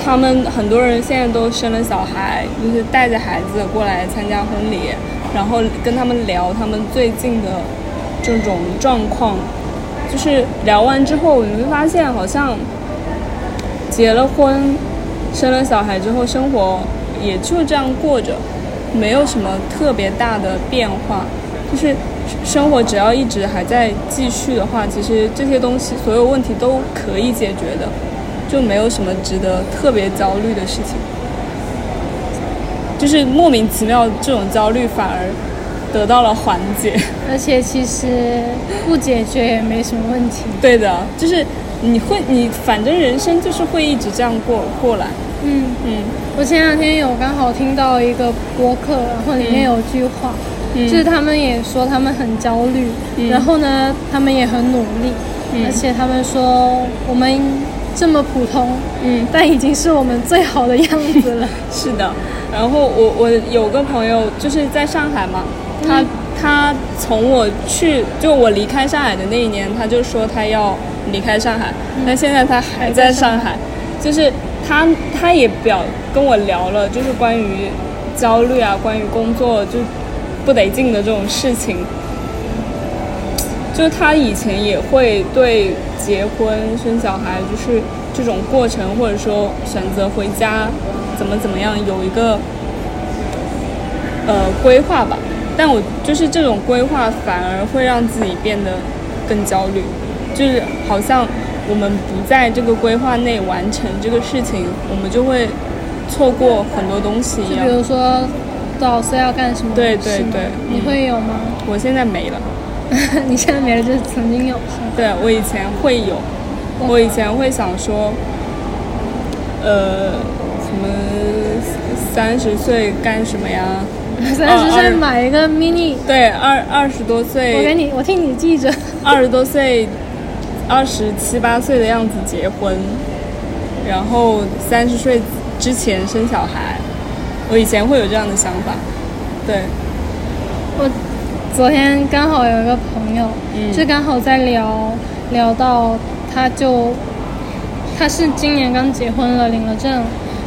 他们很多人现在都生了小孩，就是带着孩子过来参加婚礼，然后跟他们聊他们最近的这种状况，就是聊完之后，你会发现好像结了婚、生了小孩之后，生活也就这样过着，没有什么特别大的变化，就是生活只要一直还在继续的话，其实这些东西所有问题都可以解决的，就没有什么值得特别焦虑的事情。就是莫名其妙这种焦虑反而得到了缓解，而且其实不解决也没什么问题。对的，就是你会你反正人生就是会一直这样过过来。嗯嗯我前两天有刚好听到一个播客，然后里面有句话，嗯就是他们也说他们很焦虑，嗯然后呢，他们也很努力，嗯而且他们说我们这么普通，嗯，但已经是我们最好的样子了。是的。然后我我有个朋友就是在上海嘛，他、嗯他从我去就我离开上海的那一年，他就说他要离开上海，但现在他还在上海，就是他他也表跟我聊了，就是关于焦虑啊，关于工作就不得劲的这种事情。就是他以前也会对结婚生小孩，就是这种过程，或者说选择回家怎么怎么样，有一个呃规划吧。但我就是这种规划，反而会让自己变得更焦虑，就是好像我们不在这个规划内完成这个事情，我们就会错过很多东西一样就比。如说多少岁要干什么对对对你嗯会有吗？我现在没了。你现在没了，就是曾经有，是吗？对我以前会有，我以前会想说，呃，什么三十岁干什么呀？三十岁买一个 mini，对，二二十多岁我给，你，我替你记着。二十多岁，二十七八岁的样子结婚，然后三十岁之前生小孩。我以前会有这样的想法，对，我昨天刚好有一个朋友，嗯。就刚好在聊聊到，他就他是今年刚结婚了，领了证，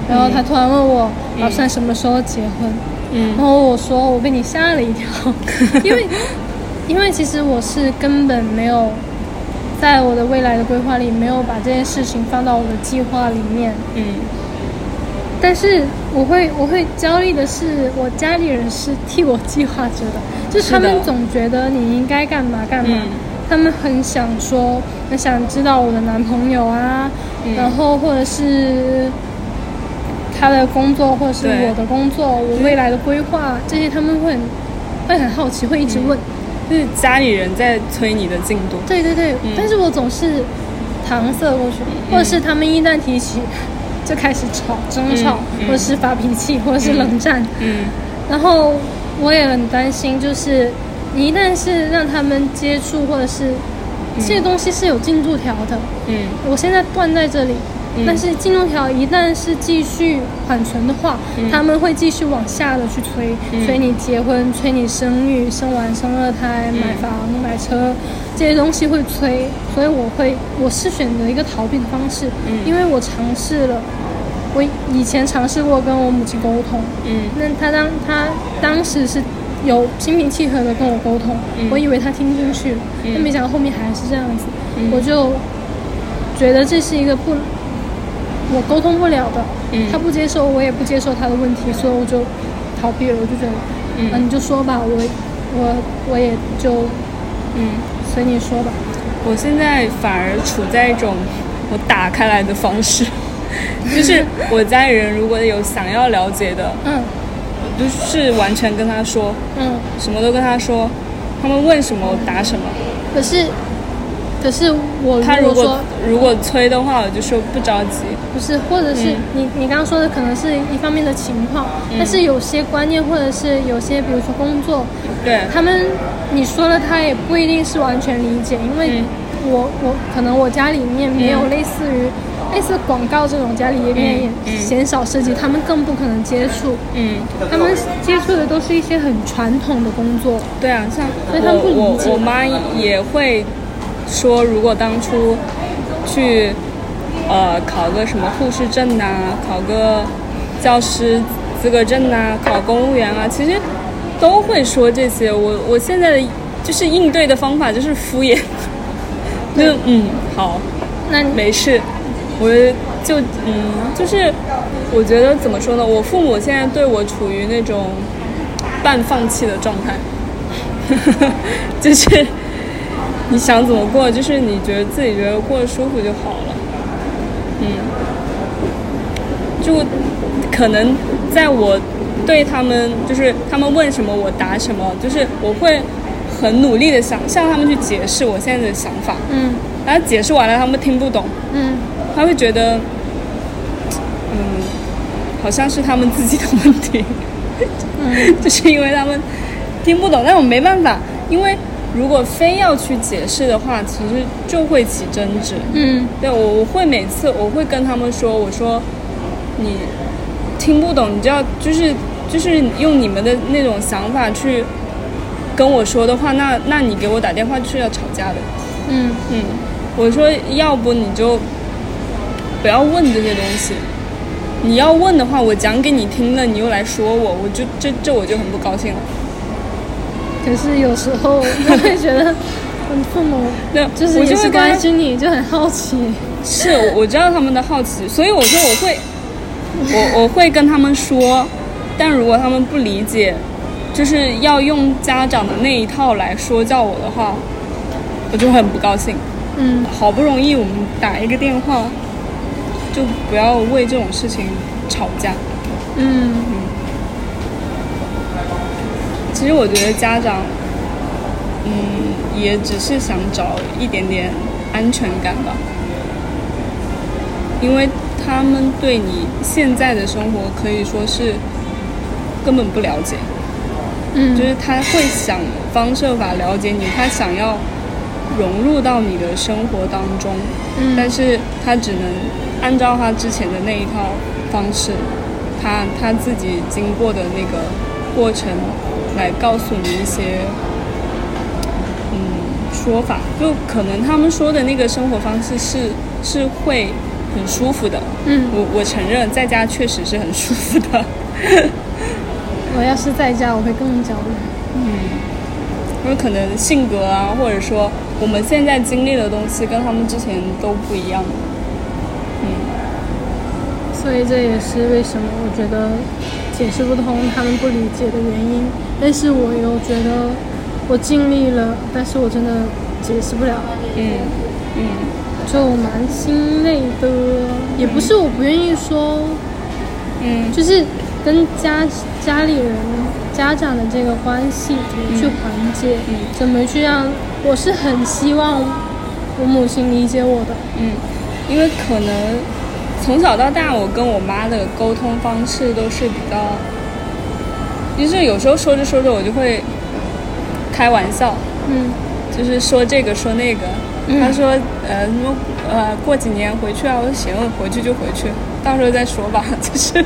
然后他突然问我嗯。打算什么时候结婚，嗯。然后我说我被你吓了一跳，因为因为其实我是根本没有在我的未来的规划里没有把这件事情放到我的计划里面，嗯。但是我会我会焦虑的是，我家里人是替我计划着的，就是他们总觉得你应该干嘛干嘛，嗯。他们很想说，很想知道我的男朋友啊，嗯。然后或者是他的工作，或者是我的工作，我未来的规划，这些他们会很会很好奇，会一直问。就是家里人在催你的进度。对对对，但是我总是搪塞过去，或者是他们一旦提起，就开始吵、争吵，或者是发脾气，或者是冷战。嗯然后我也很担心，就是你一旦是让他们接触，或者是这些东西是有进度条的，嗯。我现在断在这里。嗯。但是进度条一旦是继续缓存的话，嗯。他们会继续往下的去催，嗯。催你结婚，催你生育，生完生二胎，买房、买车，这些东西会催，所以我会，我是选择一个逃避的方式，嗯。因为我尝试了，我以前尝试过跟我母亲沟通，嗯。那她当她当时是有心平气和的跟我沟通，嗯。我以为她听进去了，嗯。但没想到后面还是这样子，嗯。我就觉得这是一个不我沟通不了的，嗯。他不接受，我也不接受他的问题，所以我就逃避了，我就觉得，嗯。啊你就说吧，我我我也就嗯。随你说吧，我现在反而处在一种我打开来的方式，就是我家里人如果有想要了解的，嗯。我就是完全跟他说，嗯，什么都跟他说，他们问什么我答什么。可是可是我他如如果如果催的话，我就说不着急。不是，或者是嗯。你、你刚刚说的可能是一方面的情况，但是有些观念或者是有些，比如说工作，对，他们你说了他也不一定是完全理解，因为嗯。我我可能我家里面没有类似于、类似广告这种家里面也鲜少涉及，他们更不可能接触，嗯，他们接触的都是一些很传统的工作，对啊，像所以他们不理解我我我妈也会说，如果当初去呃考个什么护士证呐、考个教师资格证呐、考公务员啊，其实都会说这些。我我现在的就是应对的方法就是敷衍，就嗯好，那没事，我就嗯，就是我觉得怎么说呢？我父母现在对我处于那种半放弃的状态，就是你想怎么过，就是你觉得自己觉得过得舒服就好了，嗯，就可能在我对他们就是他们问什么我答什么，就是我会很努力的想向他们去解释我现在的想法，嗯。然后解释完了他们听不懂，嗯。他会觉得，嗯，好像是他们自己的问题，嗯。就是因为他们听不懂，但我没办法，因为如果非要去解释的话，其实就会起争执。嗯对我，我会每次我会跟他们说，我说你听不懂，你就要就是就是用你们的那种想法去跟我说的话，那那你给我打电话就是要吵架的。嗯嗯，我说要不你就不要问这些东西。你要问的话，我讲给你听了，你又来说我，我就这这我就很不高兴了。可是有时候我会觉得，嗯，父母对就是也是我就会关心你，就很好奇。是，我我知道他们的好奇，所以我说我会，我我会跟他们说，但如果他们不理解，就是要用家长的那一套来说教我的话，我就很不高兴。嗯好不容易我们打一个电话，就不要为这种事情吵架。嗯其实我觉得家长，嗯，也只是想找一点点安全感吧，因为他们对你现在的生活可以说是根本不了解，嗯，就是他会想方设法了解你，他想要融入到你的生活当中，嗯。但是他只能按照他之前的那一套方式，他他自己经过的那个过程来告诉你一些，嗯，说法，就可能他们说的那个生活方式是是会很舒服的，嗯，我我承认在家确实是很舒服的，我要是在家，我会更焦虑。嗯因为可能性格啊，或者说我们现在经历的东西跟他们之前都不一样，嗯。所以这也是为什么我觉得解释不通他们不理解的原因。但是我又觉得我尽力了，但是我真的解释不了，嗯嗯就蛮心累的。也不是我不愿意说，嗯就是跟家家里人、家长的这个关系怎么去缓解，嗯怎么去让，我是很希望我母亲理解我的。嗯，因为可能从小到大，我跟我妈的沟通方式都是比较，就是有时候说着说着，我就会开玩笑，嗯就是说这个说那个。嗯她说呃什么呃过几年回去啊，我说行，回去就回去，到时候再说吧，就是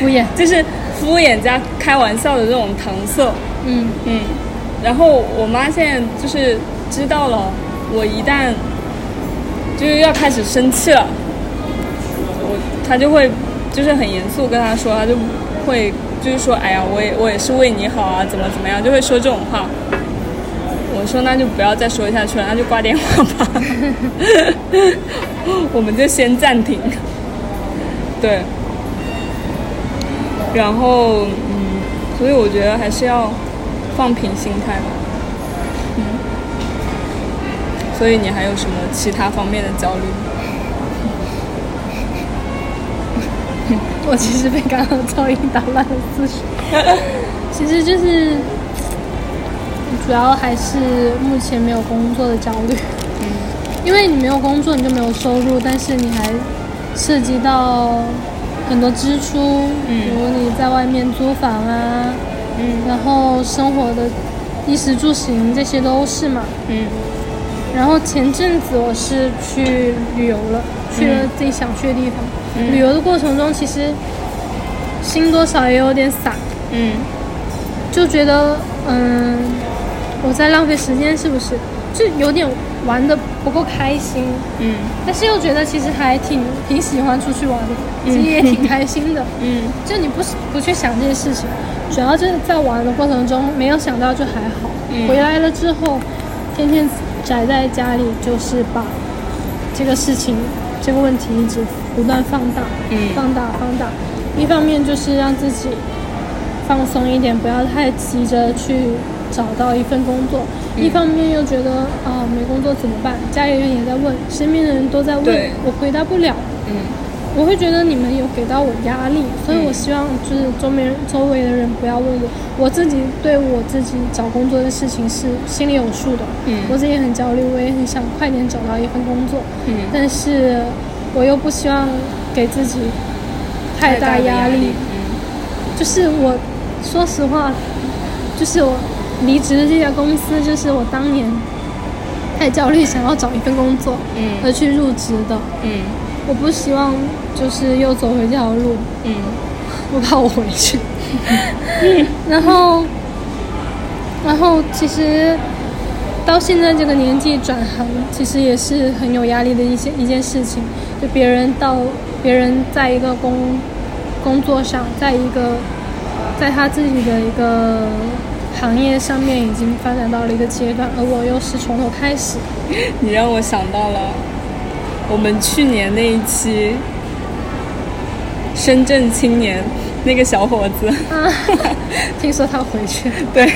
敷衍。就是敷衍加开玩笑的这种搪塞。嗯嗯，然后我妈现在就是知道了，我一旦就是要开始生气了，我她就会就是很严肃跟她说，她就会就是说，哎呀，我也我也是为你好啊，怎么怎么样，就会说这种话。我说那就不要再说下去了，那就挂电话吧，我们就先暂停。对，然后嗯，所以我觉得还是要放平心态吧。嗯，所以你还有什么其他方面的焦虑？我其实被刚刚噪音打乱了思绪，其实就是主要还是目前没有工作的焦虑。嗯因为你没有工作，你就没有收入，但是你还涉及到很多支出，嗯比如你在外面租房啊，嗯然后生活的衣食住行这些都是嘛。嗯然后前阵子我是去旅游了，去了自己想去的地方。嗯旅游的过程中，其实心多少也有点散，嗯。就觉得嗯，我在浪费时间，是不是？就有点玩的不够开心，嗯。但是又觉得其实还挺挺喜欢出去玩的，其实也挺开心的。嗯。就你不是不去想这些事情，主要就是在玩的过程中没有想到就还好。嗯。回来了之后，天天宅在家里，就是把这个事情、这个问题一直不断放大，嗯放大、放大。一方面就是让自己放松一点，不要太急着去找到一份工作。一方面又觉得啊、没工作怎么办？家里人也在问，身边的人都在问，我回答不了。嗯我会觉得你们有给到我压力，所以我希望就是周边周围的人不要问我，我自己对我自己找工作的事情是心里有数的。嗯我自己也很焦虑，我也很想快点找到一份工作，嗯但是我又不希望给自己太大压力。力。就是我，说实话，就是我离职的这家公司，就是我当年太焦虑，想要找一份工作嗯而去入职的。嗯我不希望就是又走回这条路，嗯我怕我回去。然后，然后其实到现在这个年纪转行，其实也是很有压力的一些一件事情。就别人到别人在一个工工作上，在一个在他自己的一个行业上面已经发展到了一个阶段，而我又是从头开始。你让我想到了我们去年那一期深圳青年那个小伙子，啊，听说他回去了，对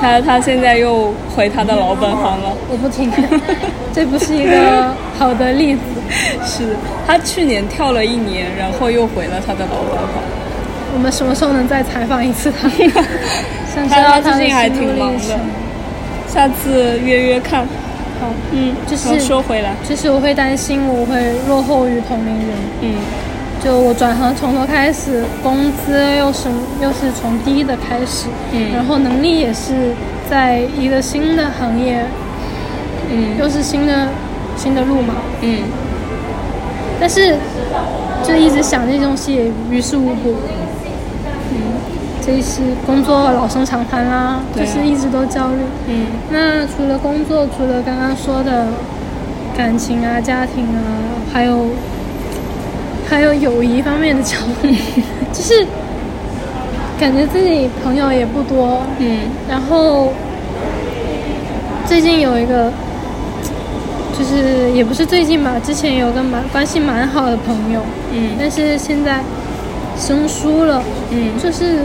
他他现在又回他的老本行了。我不听，这不是一个好的例子。是他去年跳了一年，然后又回了他的老本行。我们什么时候能再采访一次他？想知他最近还挺忙的。，下次约约看。好，嗯，就是说回来，就是我会担心我会落后于同龄人。嗯就我转行从头开始，工资又是又是从低的开始，嗯然后能力也是在一个新的行业，嗯又是新的新的路嘛。嗯但是就一直想这些东西也于事无补。嗯，这是工作老生常谈啦，就是一直都焦虑。嗯那除了工作，除了刚刚说的感情啊、家庭啊，还有还有友谊方面的交流，就是感觉自己朋友也不多，嗯。然后最近有一个，就是也不是最近吧，之前有个蛮关系蛮好的朋友，嗯。但是现在生疏了，嗯。就是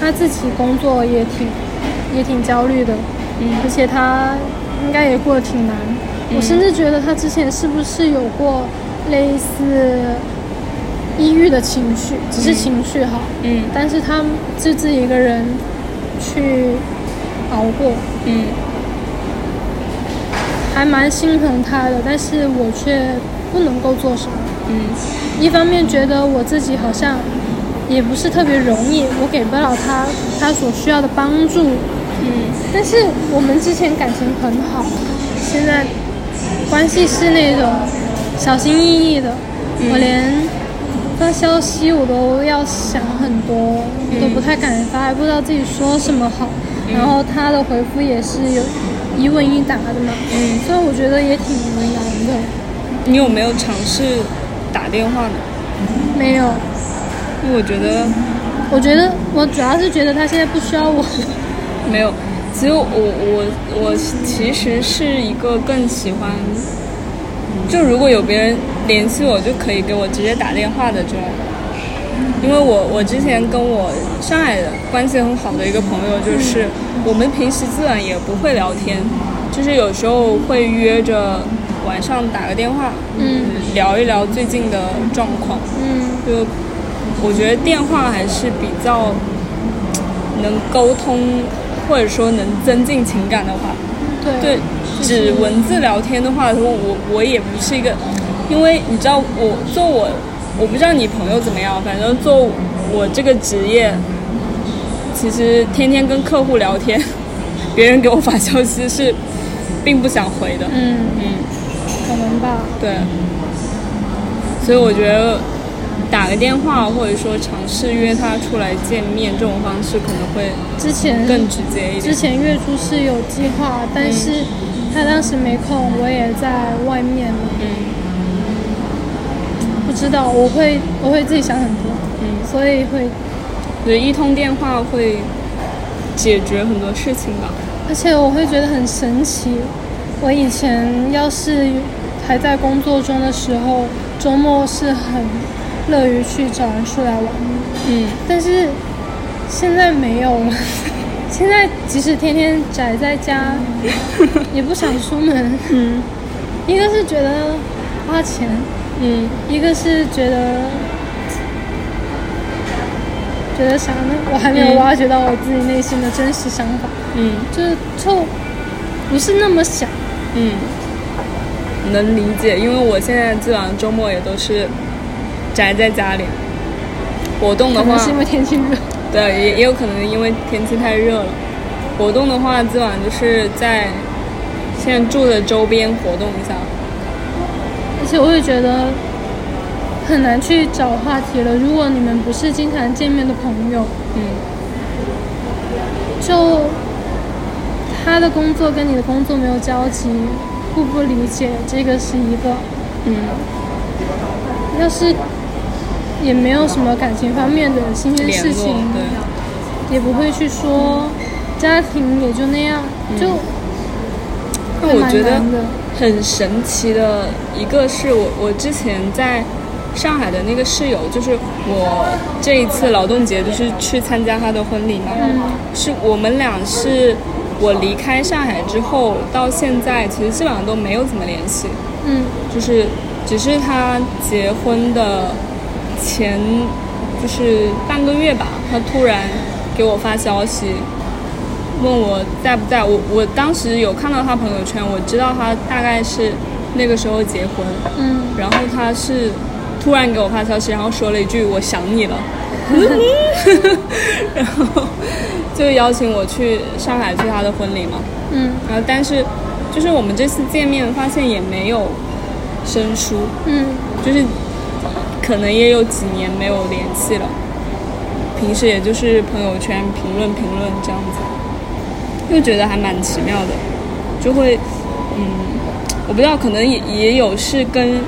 他自己工作也挺也挺焦虑的，嗯。而且他应该也过得挺难。我甚至觉得他之前是不是有过类似抑郁的情绪，只是情绪哈，嗯。但是他就自己一个人去熬过，嗯。还蛮心疼他的，但是我却不能够做什么。嗯。一方面觉得我自己好像也不是特别容易，我给不了他他所需要的帮助，嗯。但是我们之前感情很好，现在关系是那种小心翼翼的，我连发消息我都要想很多，都不太敢发，还不知道自己说什么好。然后他的回复也是有一问一答的嘛，嗯，所以我觉得也挺为难的。你有没有尝试打电话呢？没有，因为我觉得我觉得我主要是觉得他现在不需要我。没有，只有我我我其实是一个更喜欢，就如果有别人联系我，就可以给我直接打电话的这种。因为我我之前跟我上海的关系很好的一个朋友，就是我们平时自然也不会聊天，就是有时候会约着晚上打个电话，嗯聊一聊最近的状况。嗯就我觉得电话还是比较能沟通，或者说能增进情感的话。对对，只文字聊天的话，我我我也不是一个，因为你知道我做我，我不知道你朋友怎么样，反正做我这个职业，其实天天跟客户聊天，别人给我发消息是并不想回的。嗯，嗯，可能吧。对，所以我觉得打个电话，或者说尝试约他出来见面，这种方式可能会之前更直接一点。之前月初是有计划，但是他当时没空，我也在外面嘛，嗯不知道我会我会自己想很多，嗯，所以会，所以一通电话会解决很多事情吧。而且我会觉得很神奇。我以前要是还在工作中的时候，周末是很乐于去找人出来玩的，嗯但是现在没有了。现在即使天天宅在家，也不想出门。嗯一个是觉得花钱，嗯一个是觉得觉得啥呢？我还没有嗯挖掘到我自己内心的真实想法，嗯就是就不是那么想。嗯，能理解，因为我现在基本上周末也都是宅在家里。活动的话是因为天气热。对，也也有可能因为天气太热了。活动的话，基本上就是在现在住的周边活动一下。而且我也觉得很难去找话题了。如果你们不是经常见面的朋友，嗯就他的工作跟你的工作没有交集，互不理解，这个是一个。嗯要是也没有什么感情方面的新鲜事情，对。也不会去说，家庭也就那样，就那我觉得。很神奇的一个是我我之前在上海的那个室友，就是我这一次劳动节就是去参加他的婚礼嘛，是我们俩是我离开上海之后到现在，其实基本上都没有怎么联系，嗯就是只是他结婚的前就是半个月吧，他突然给我发消息，问我在不在。我我当时有看到他朋友圈，我知道他大概是那个时候结婚，嗯，然后他是突然给我发消息，然后说了一句“我想你了”，然后就邀请我去上海去他的婚礼嘛。嗯然后但是就是我们这次见面发现也没有生疏，嗯就是可能也有几年没有联系了，平时也就是朋友圈评论评论这样子，又觉得还蛮奇妙的，就会嗯，我不知道，可能也也有是跟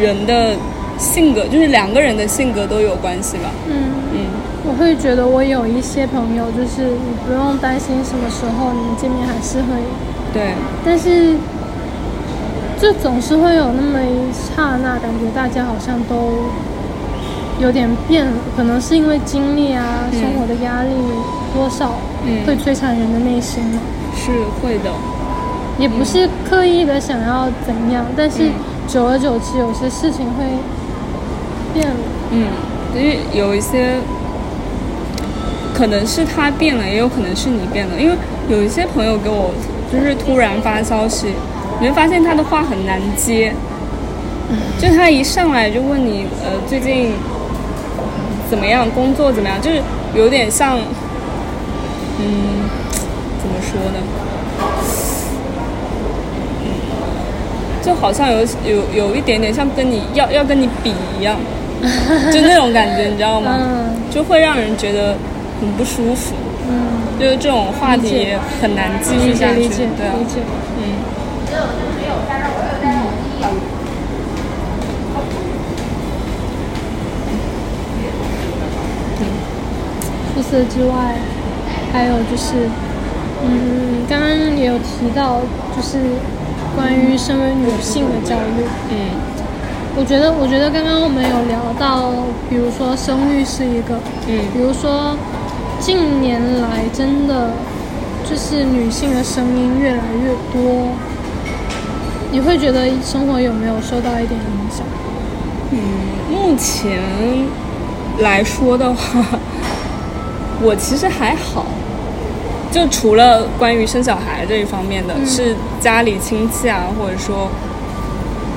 人的性格，就是两个人的性格都有关系吧，嗯，嗯。我会觉得我有一些朋友，就是你不用担心什么时候你们见面还是会，对，但是就总是会有那么一刹那，感觉大家好像都有点变了，可能是因为经历啊、嗯生活的压力多少嗯会摧残人的内心嘛。是会的，也不是刻意的想要怎样，但是嗯久而久之，有些事情会变了。嗯，因为有一些可能是他变了，也有可能是你变了。因为有一些朋友给我就是突然发消息，你会发现他的话很难接，就他一上来就问你呃最近怎么样，工作怎么样，就是有点像，嗯，怎么说呢？就好像有有有一点点像跟你要要跟你比一样，就那种感觉，你知道吗？嗯就会让人觉得很不舒服，嗯，就是这种话题也很难继续下去，对。嗯除此之外，还有就是，嗯，刚刚也有提到，就是关于身为女性的焦虑。嗯我觉得，我觉得刚刚我们有聊到，比如说生育是一个，嗯比嗯如说近年来真的就是女性的声音越来越多，你会觉得生活有没有受到一点影响？嗯，目前来说的话，我其实还好。就除了关于生小孩这一方面的，嗯是家里亲戚啊，或者说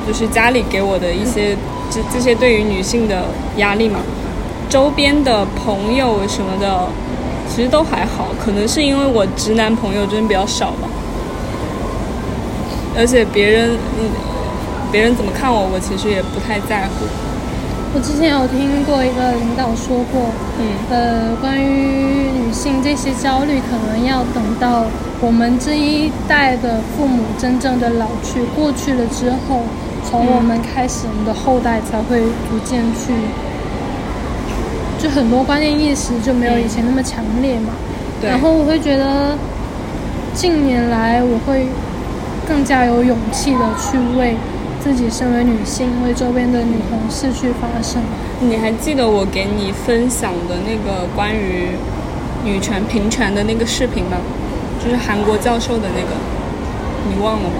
就是家里给我的一些这这些对于女性的压力嘛，周边的朋友什么的，其实都还好。可能是因为我直男朋友真的比较少吧，而且别人嗯别人怎么看我，我其实也不太在乎。我之前有听过一个领导说过，嗯呃，关于女性这些焦虑，可能要等到我们这一代的父母真正的老去过去了之后，从我们开始，我们的后代才会逐渐去，就很多观念意识就没有以前那么强烈嘛。对然后我会觉得，近年来我会更加有勇气的去为自己身为女性，为周边的女同事去发声。你还记得我给你分享的那个关于女权平权的那个视频吗？就是韩国教授的那个，你忘了吗？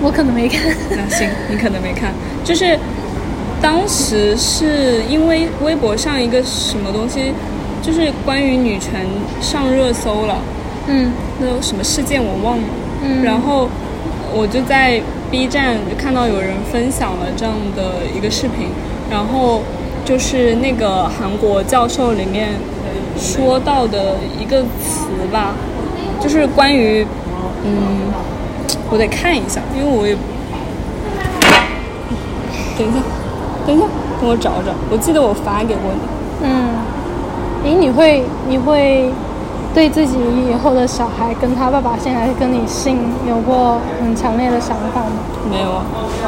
我可能没看。那行，你可能没看。就是当时是因为微博上一个什么东西，就是关于女权上热搜了。嗯。那什么事件我忘了。嗯。然后我就在 B 站看到有人分享了这样的一个视频，然后就是那个韩国教授里面说到的一个词吧，就是关于嗯。我得看一下，因为我也等一下，等一下，等我找找。我记得我发给过你。嗯，诶，你会你会对自己以后的小孩跟他爸爸姓还是跟你姓有过很强烈的想法吗？没有啊，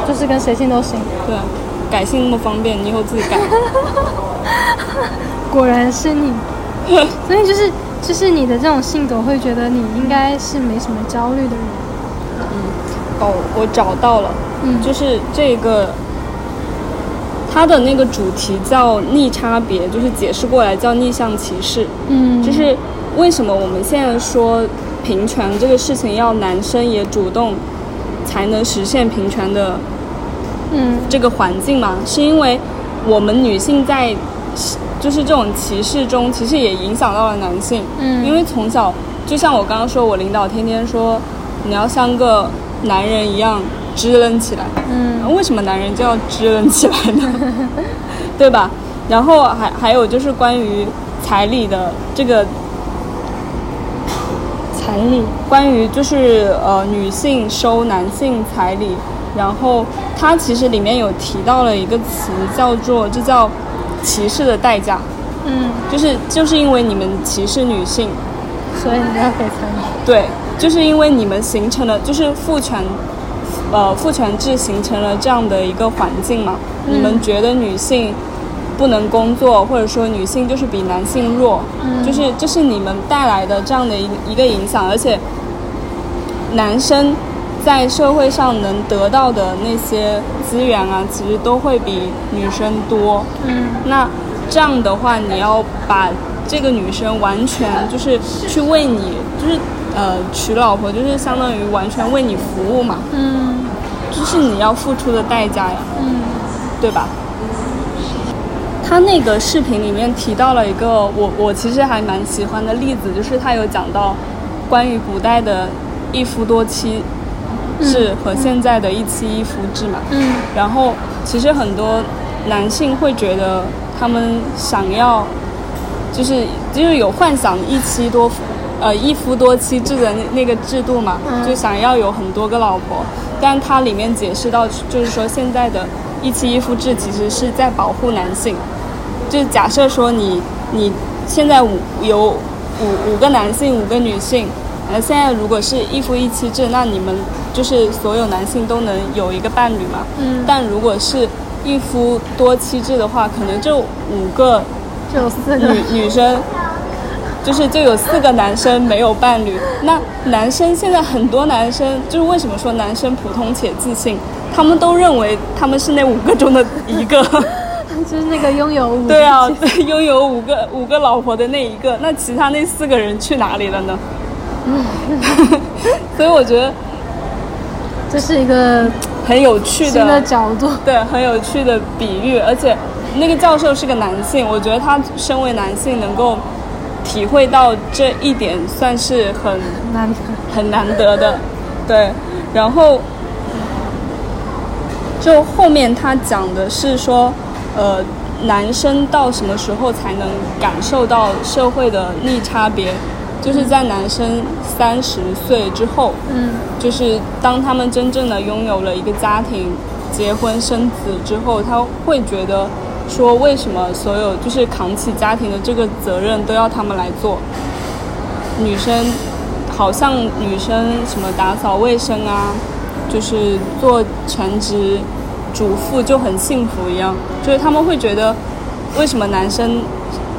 就是跟谁姓都行。对，改姓那么方便，你以后自己改。果然是你，所以就是就是你的这种性格，会觉得你应该是没什么焦虑的人。嗯哦，我找到了，嗯，就是这个，它的那个主题叫逆差别，就是解释过来叫逆向歧视，嗯，就是为什么我们现在说平权这个事情要男生也主动才能实现平权的，嗯，这个环境嘛，是因为我们女性在就是这种歧视中，其实也影响到了男性，嗯，因为从小就像我刚刚说，我领导天天说你要像个。男人一样支棱起来，嗯，为什么男人就要支棱起来呢？对吧？然后还还有就是关于彩礼的这个彩礼，关于就是呃女性收男性彩礼，然后它其实里面有提到了一个词叫做这叫歧视的代价，嗯，就是就是因为你们歧视女性，所以你要给彩礼，对。就是因为你们形成了，就是父权，呃，父权制形成了这样的一个环境嘛。你们觉得女性不能工作，或者说女性就是比男性弱，就是这是你们带来的这样的一一个影响。而且，男生在社会上能得到的那些资源啊，其实都会比女生多。嗯。那这样的话，你要把这个女生完全就是去为你，就是。呃，娶老婆就是相当于完全为你服务嘛，嗯，这是你要付出的代价呀，嗯，对吧？他那个视频里面提到了一个我我其实还蛮喜欢的例子，就是他有讲到关于古代的一夫多妻制和现在的一妻一夫制嘛，嗯，然后其实很多男性会觉得他们想要就是就是有幻想一妻多夫。呃，一夫多妻制的那那个制度嘛，就想要有很多个老婆，但它里面解释到，就是说现在的一妻一夫制其实是在保护男性，就假设说你你现在五有五五个男性五个女性，呃，现在如果是一夫一妻制，那你们就是所有男性都能有一个伴侣嘛，嗯，但如果是一夫多妻制的话，可能就五个，就四个女女生。就是就有四个男生没有伴侣，那男生现在很多男生就是为什么说男生普通且自信，他们都认为他们是那五个中的一个，就是那个拥有五对啊，拥有五个五个老婆的那一个，那其他那四个人去哪里了呢？所以我觉得这是一个很有趣的角度，对，很有趣的比喻，而且那个教授是个男性，我觉得他身为男性能够。体会到这一点算是很难很难得的，对。然后就后面他讲的是说，呃，男生到什么时候才能感受到社会的逆差别？就是在男生三十岁之后，嗯，就是当他们真正的拥有了一个家庭、结婚生子之后，他会觉得。说为什么所有就是扛起家庭的这个责任都要他们来做？女生好像女生什么打扫卫生啊，就是做全职主妇就很幸福一样，就是他们会觉得为什么男生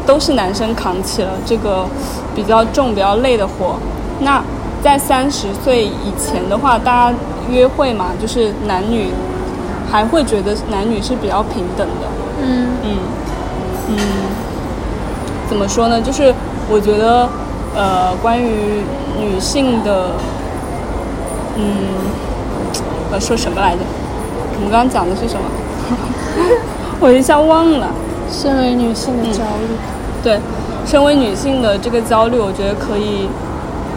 都是男生扛起了这个比较重、比较累的活？那在三十岁以前的话，大家约会嘛，就是男女还会觉得男女是比较平等的。嗯嗯嗯，怎么说呢？就是我觉得，呃，关于女性的，嗯，我说什么来着？我们刚刚讲的是什么？我一下忘了。身为女性的焦虑。对，身为女性的这个焦虑，我觉得可以，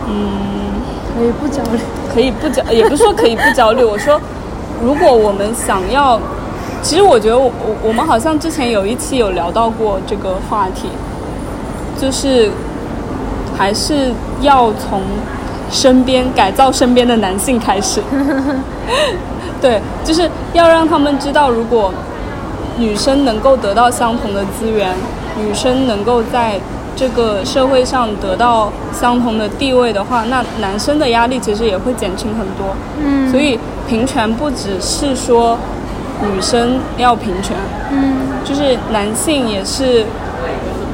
嗯，可以不焦虑。可以不焦，也不是说可以不焦虑。我说，如果我们想要，其实我觉得我我我们好像之前有一期有聊到过这个话题，就是还是要从身边改造身边的男性开始。对，就是要让他们知道，如果女生能够得到相同的资源，女生能够在这个社会上得到相同的地位的话，那男生的压力其实也会减轻很多。嗯。所以平权不只是说女生要平权，嗯，就是男性也是，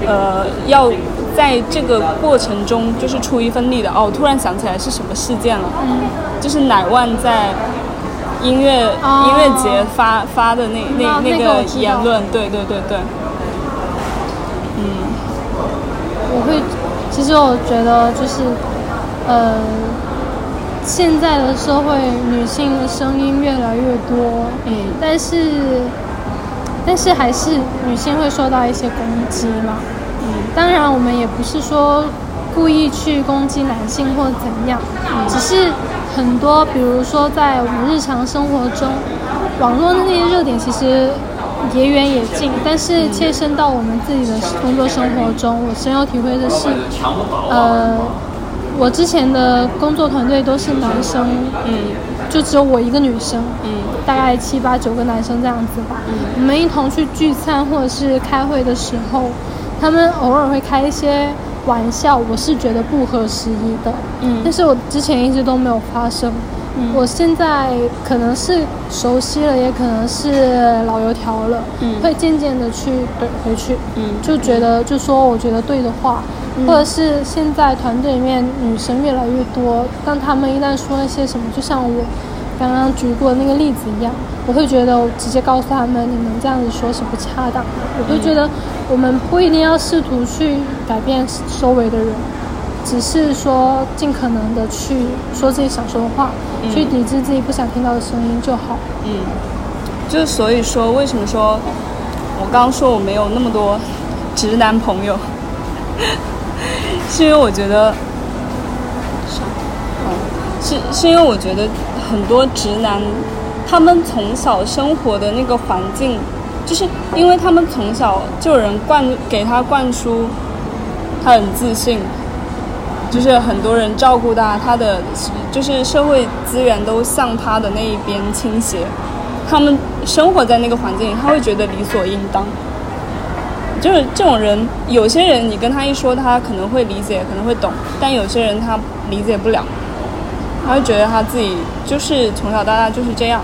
呃，要在这个过程中就是出一份力的。哦，突然想起来是什么事件了，嗯，就是乃万在。音乐音乐节发发的那那那个言论，对对对对，嗯，我会，其实我觉得就是，呃，现在的社会女性的声音越来越多，嗯，但是，但是还是女性会受到一些攻击嘛，嗯，当然我们也不是说故意去攻击男性或怎样，只是。很多，比如说在我们日常生活中，网络那些热点其实也远也近，但是切身到我们自己的工作生活中，我深有体会的是，呃，我之前的工作团队都是男生，嗯，就只有我一个女生，嗯，大概七八九个男生这样子吧，我们一同去聚餐或者是开会的时候，他们偶尔会开一些。玩笑，我是觉得不合时宜的。嗯，但是我之前一直都没有发生。嗯，我现在可能是熟悉了，也可能是老油条了。嗯，会渐渐的去怼回去。嗯，就觉得就说我觉得对的话，或者是现在团队里面女生越来越多，当他们一旦说一些什么，就像我刚刚举过那个例子一样。我会觉得，我直接告诉他们，你们这样子说是不恰当的。我就觉得，我们不一定要试图去改变周围的人，只是说尽可能的去说自己想说的话，去抵制自己不想听到的声音就好。嗯，就所以说，为什么说我刚刚说我没有那么多直男朋友，是因为我觉得，是是因为我觉得很多直男。他们从小生活的那个环境，就是因为他们从小就有人灌给他灌输，他很自信，就是很多人照顾他，他的就是社会资源都向他的那一边倾斜。他们生活在那个环境里，他会觉得理所应当。就是这种人，有些人你跟他一说，他可能会理解，可能会懂；但有些人他理解不了，他会觉得他自己就是从小到大就是这样。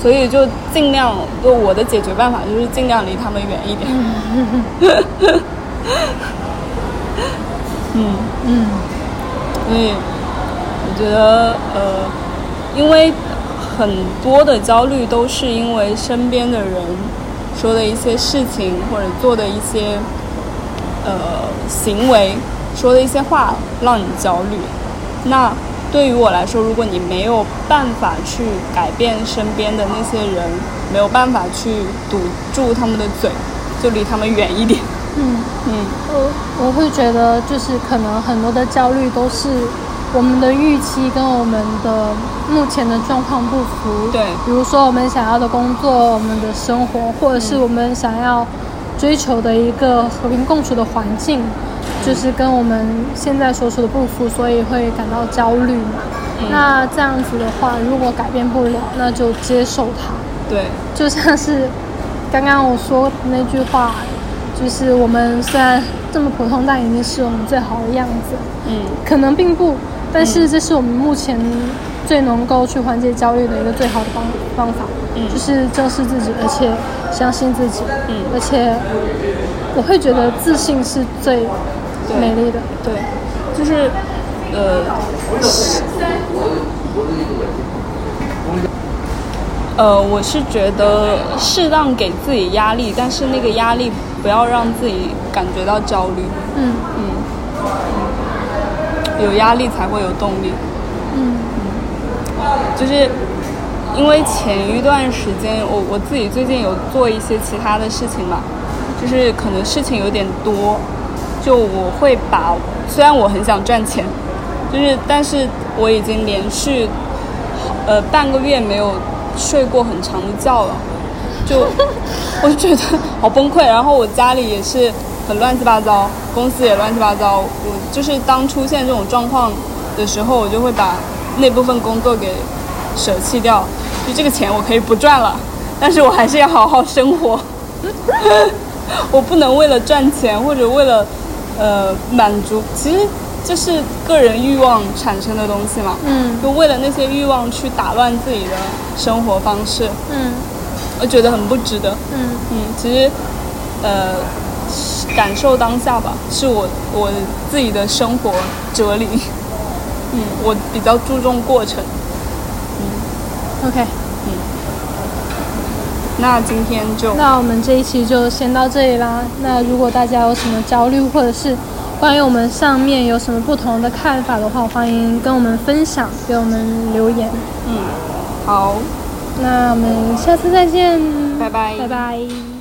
所以就尽量，就我的解决办法就是尽量离他们远一点。嗯 嗯，所以我觉得呃，因为很多的焦虑都是因为身边的人说的一些事情或者做的一些呃行为，说的一些话让你焦虑。那对于我来说，如果你没有办法去改变身边的那些人，没有办法去堵住他们的嘴，就离他们远一点。嗯嗯，我我会觉得就是可能很多的焦虑都是我们的预期跟我们的目前的状况不符。对，比如说我们想要的工作、我们的生活，或者是我们想要追求的一个和平共处的环境。就是跟我们现在所处的不符，所以会感到焦虑嘛。那这样子的话，如果改变不了，那就接受它。对，就像是刚刚我说那句话，就是我们虽然这么普通，但已经是我们最好的样子。嗯，可能并不，但是这是我们目前最能够去缓解焦虑的一个最好的方方法。嗯，就是正视自己，而且相信自己。嗯，而且我会觉得自信是最。美丽的，对，就是，呃，呃，我是觉得适当给自己压力，但是那个压力不要让自己感觉到焦虑。嗯。嗯，有压力才会有动力。嗯。就是因为前一段时间，我我自己最近有做一些其他的事情嘛，就是可能事情有点多，就我会把虽然我很想赚钱，就是但是我已经连续呃半个月没有睡过很长的觉了，就我就觉得好崩溃。然后我家里也是很乱七八糟，公司也乱七八糟。我就是当出现这种状况的时候，我就会把那部分工作给舍弃掉。就这个钱我可以不赚了，但是我还是要好好生活。我不能为了赚钱或者为了呃满足，其实这是个人欲望产生的东西嘛。嗯就为了那些欲望去打乱自己的生活方式，嗯我觉得很不值得。嗯嗯，其实，呃，感受当下吧，是我我自己的生活哲理。嗯，我比较注重过程。嗯，OK，嗯那今天就那我们这一期就先到这里啦。那如果大家有什么焦虑，或者是关于我们上面有什么不同的看法的话，欢迎跟我们分享，给我们留言。嗯，好，那我们下次再见，拜拜拜拜。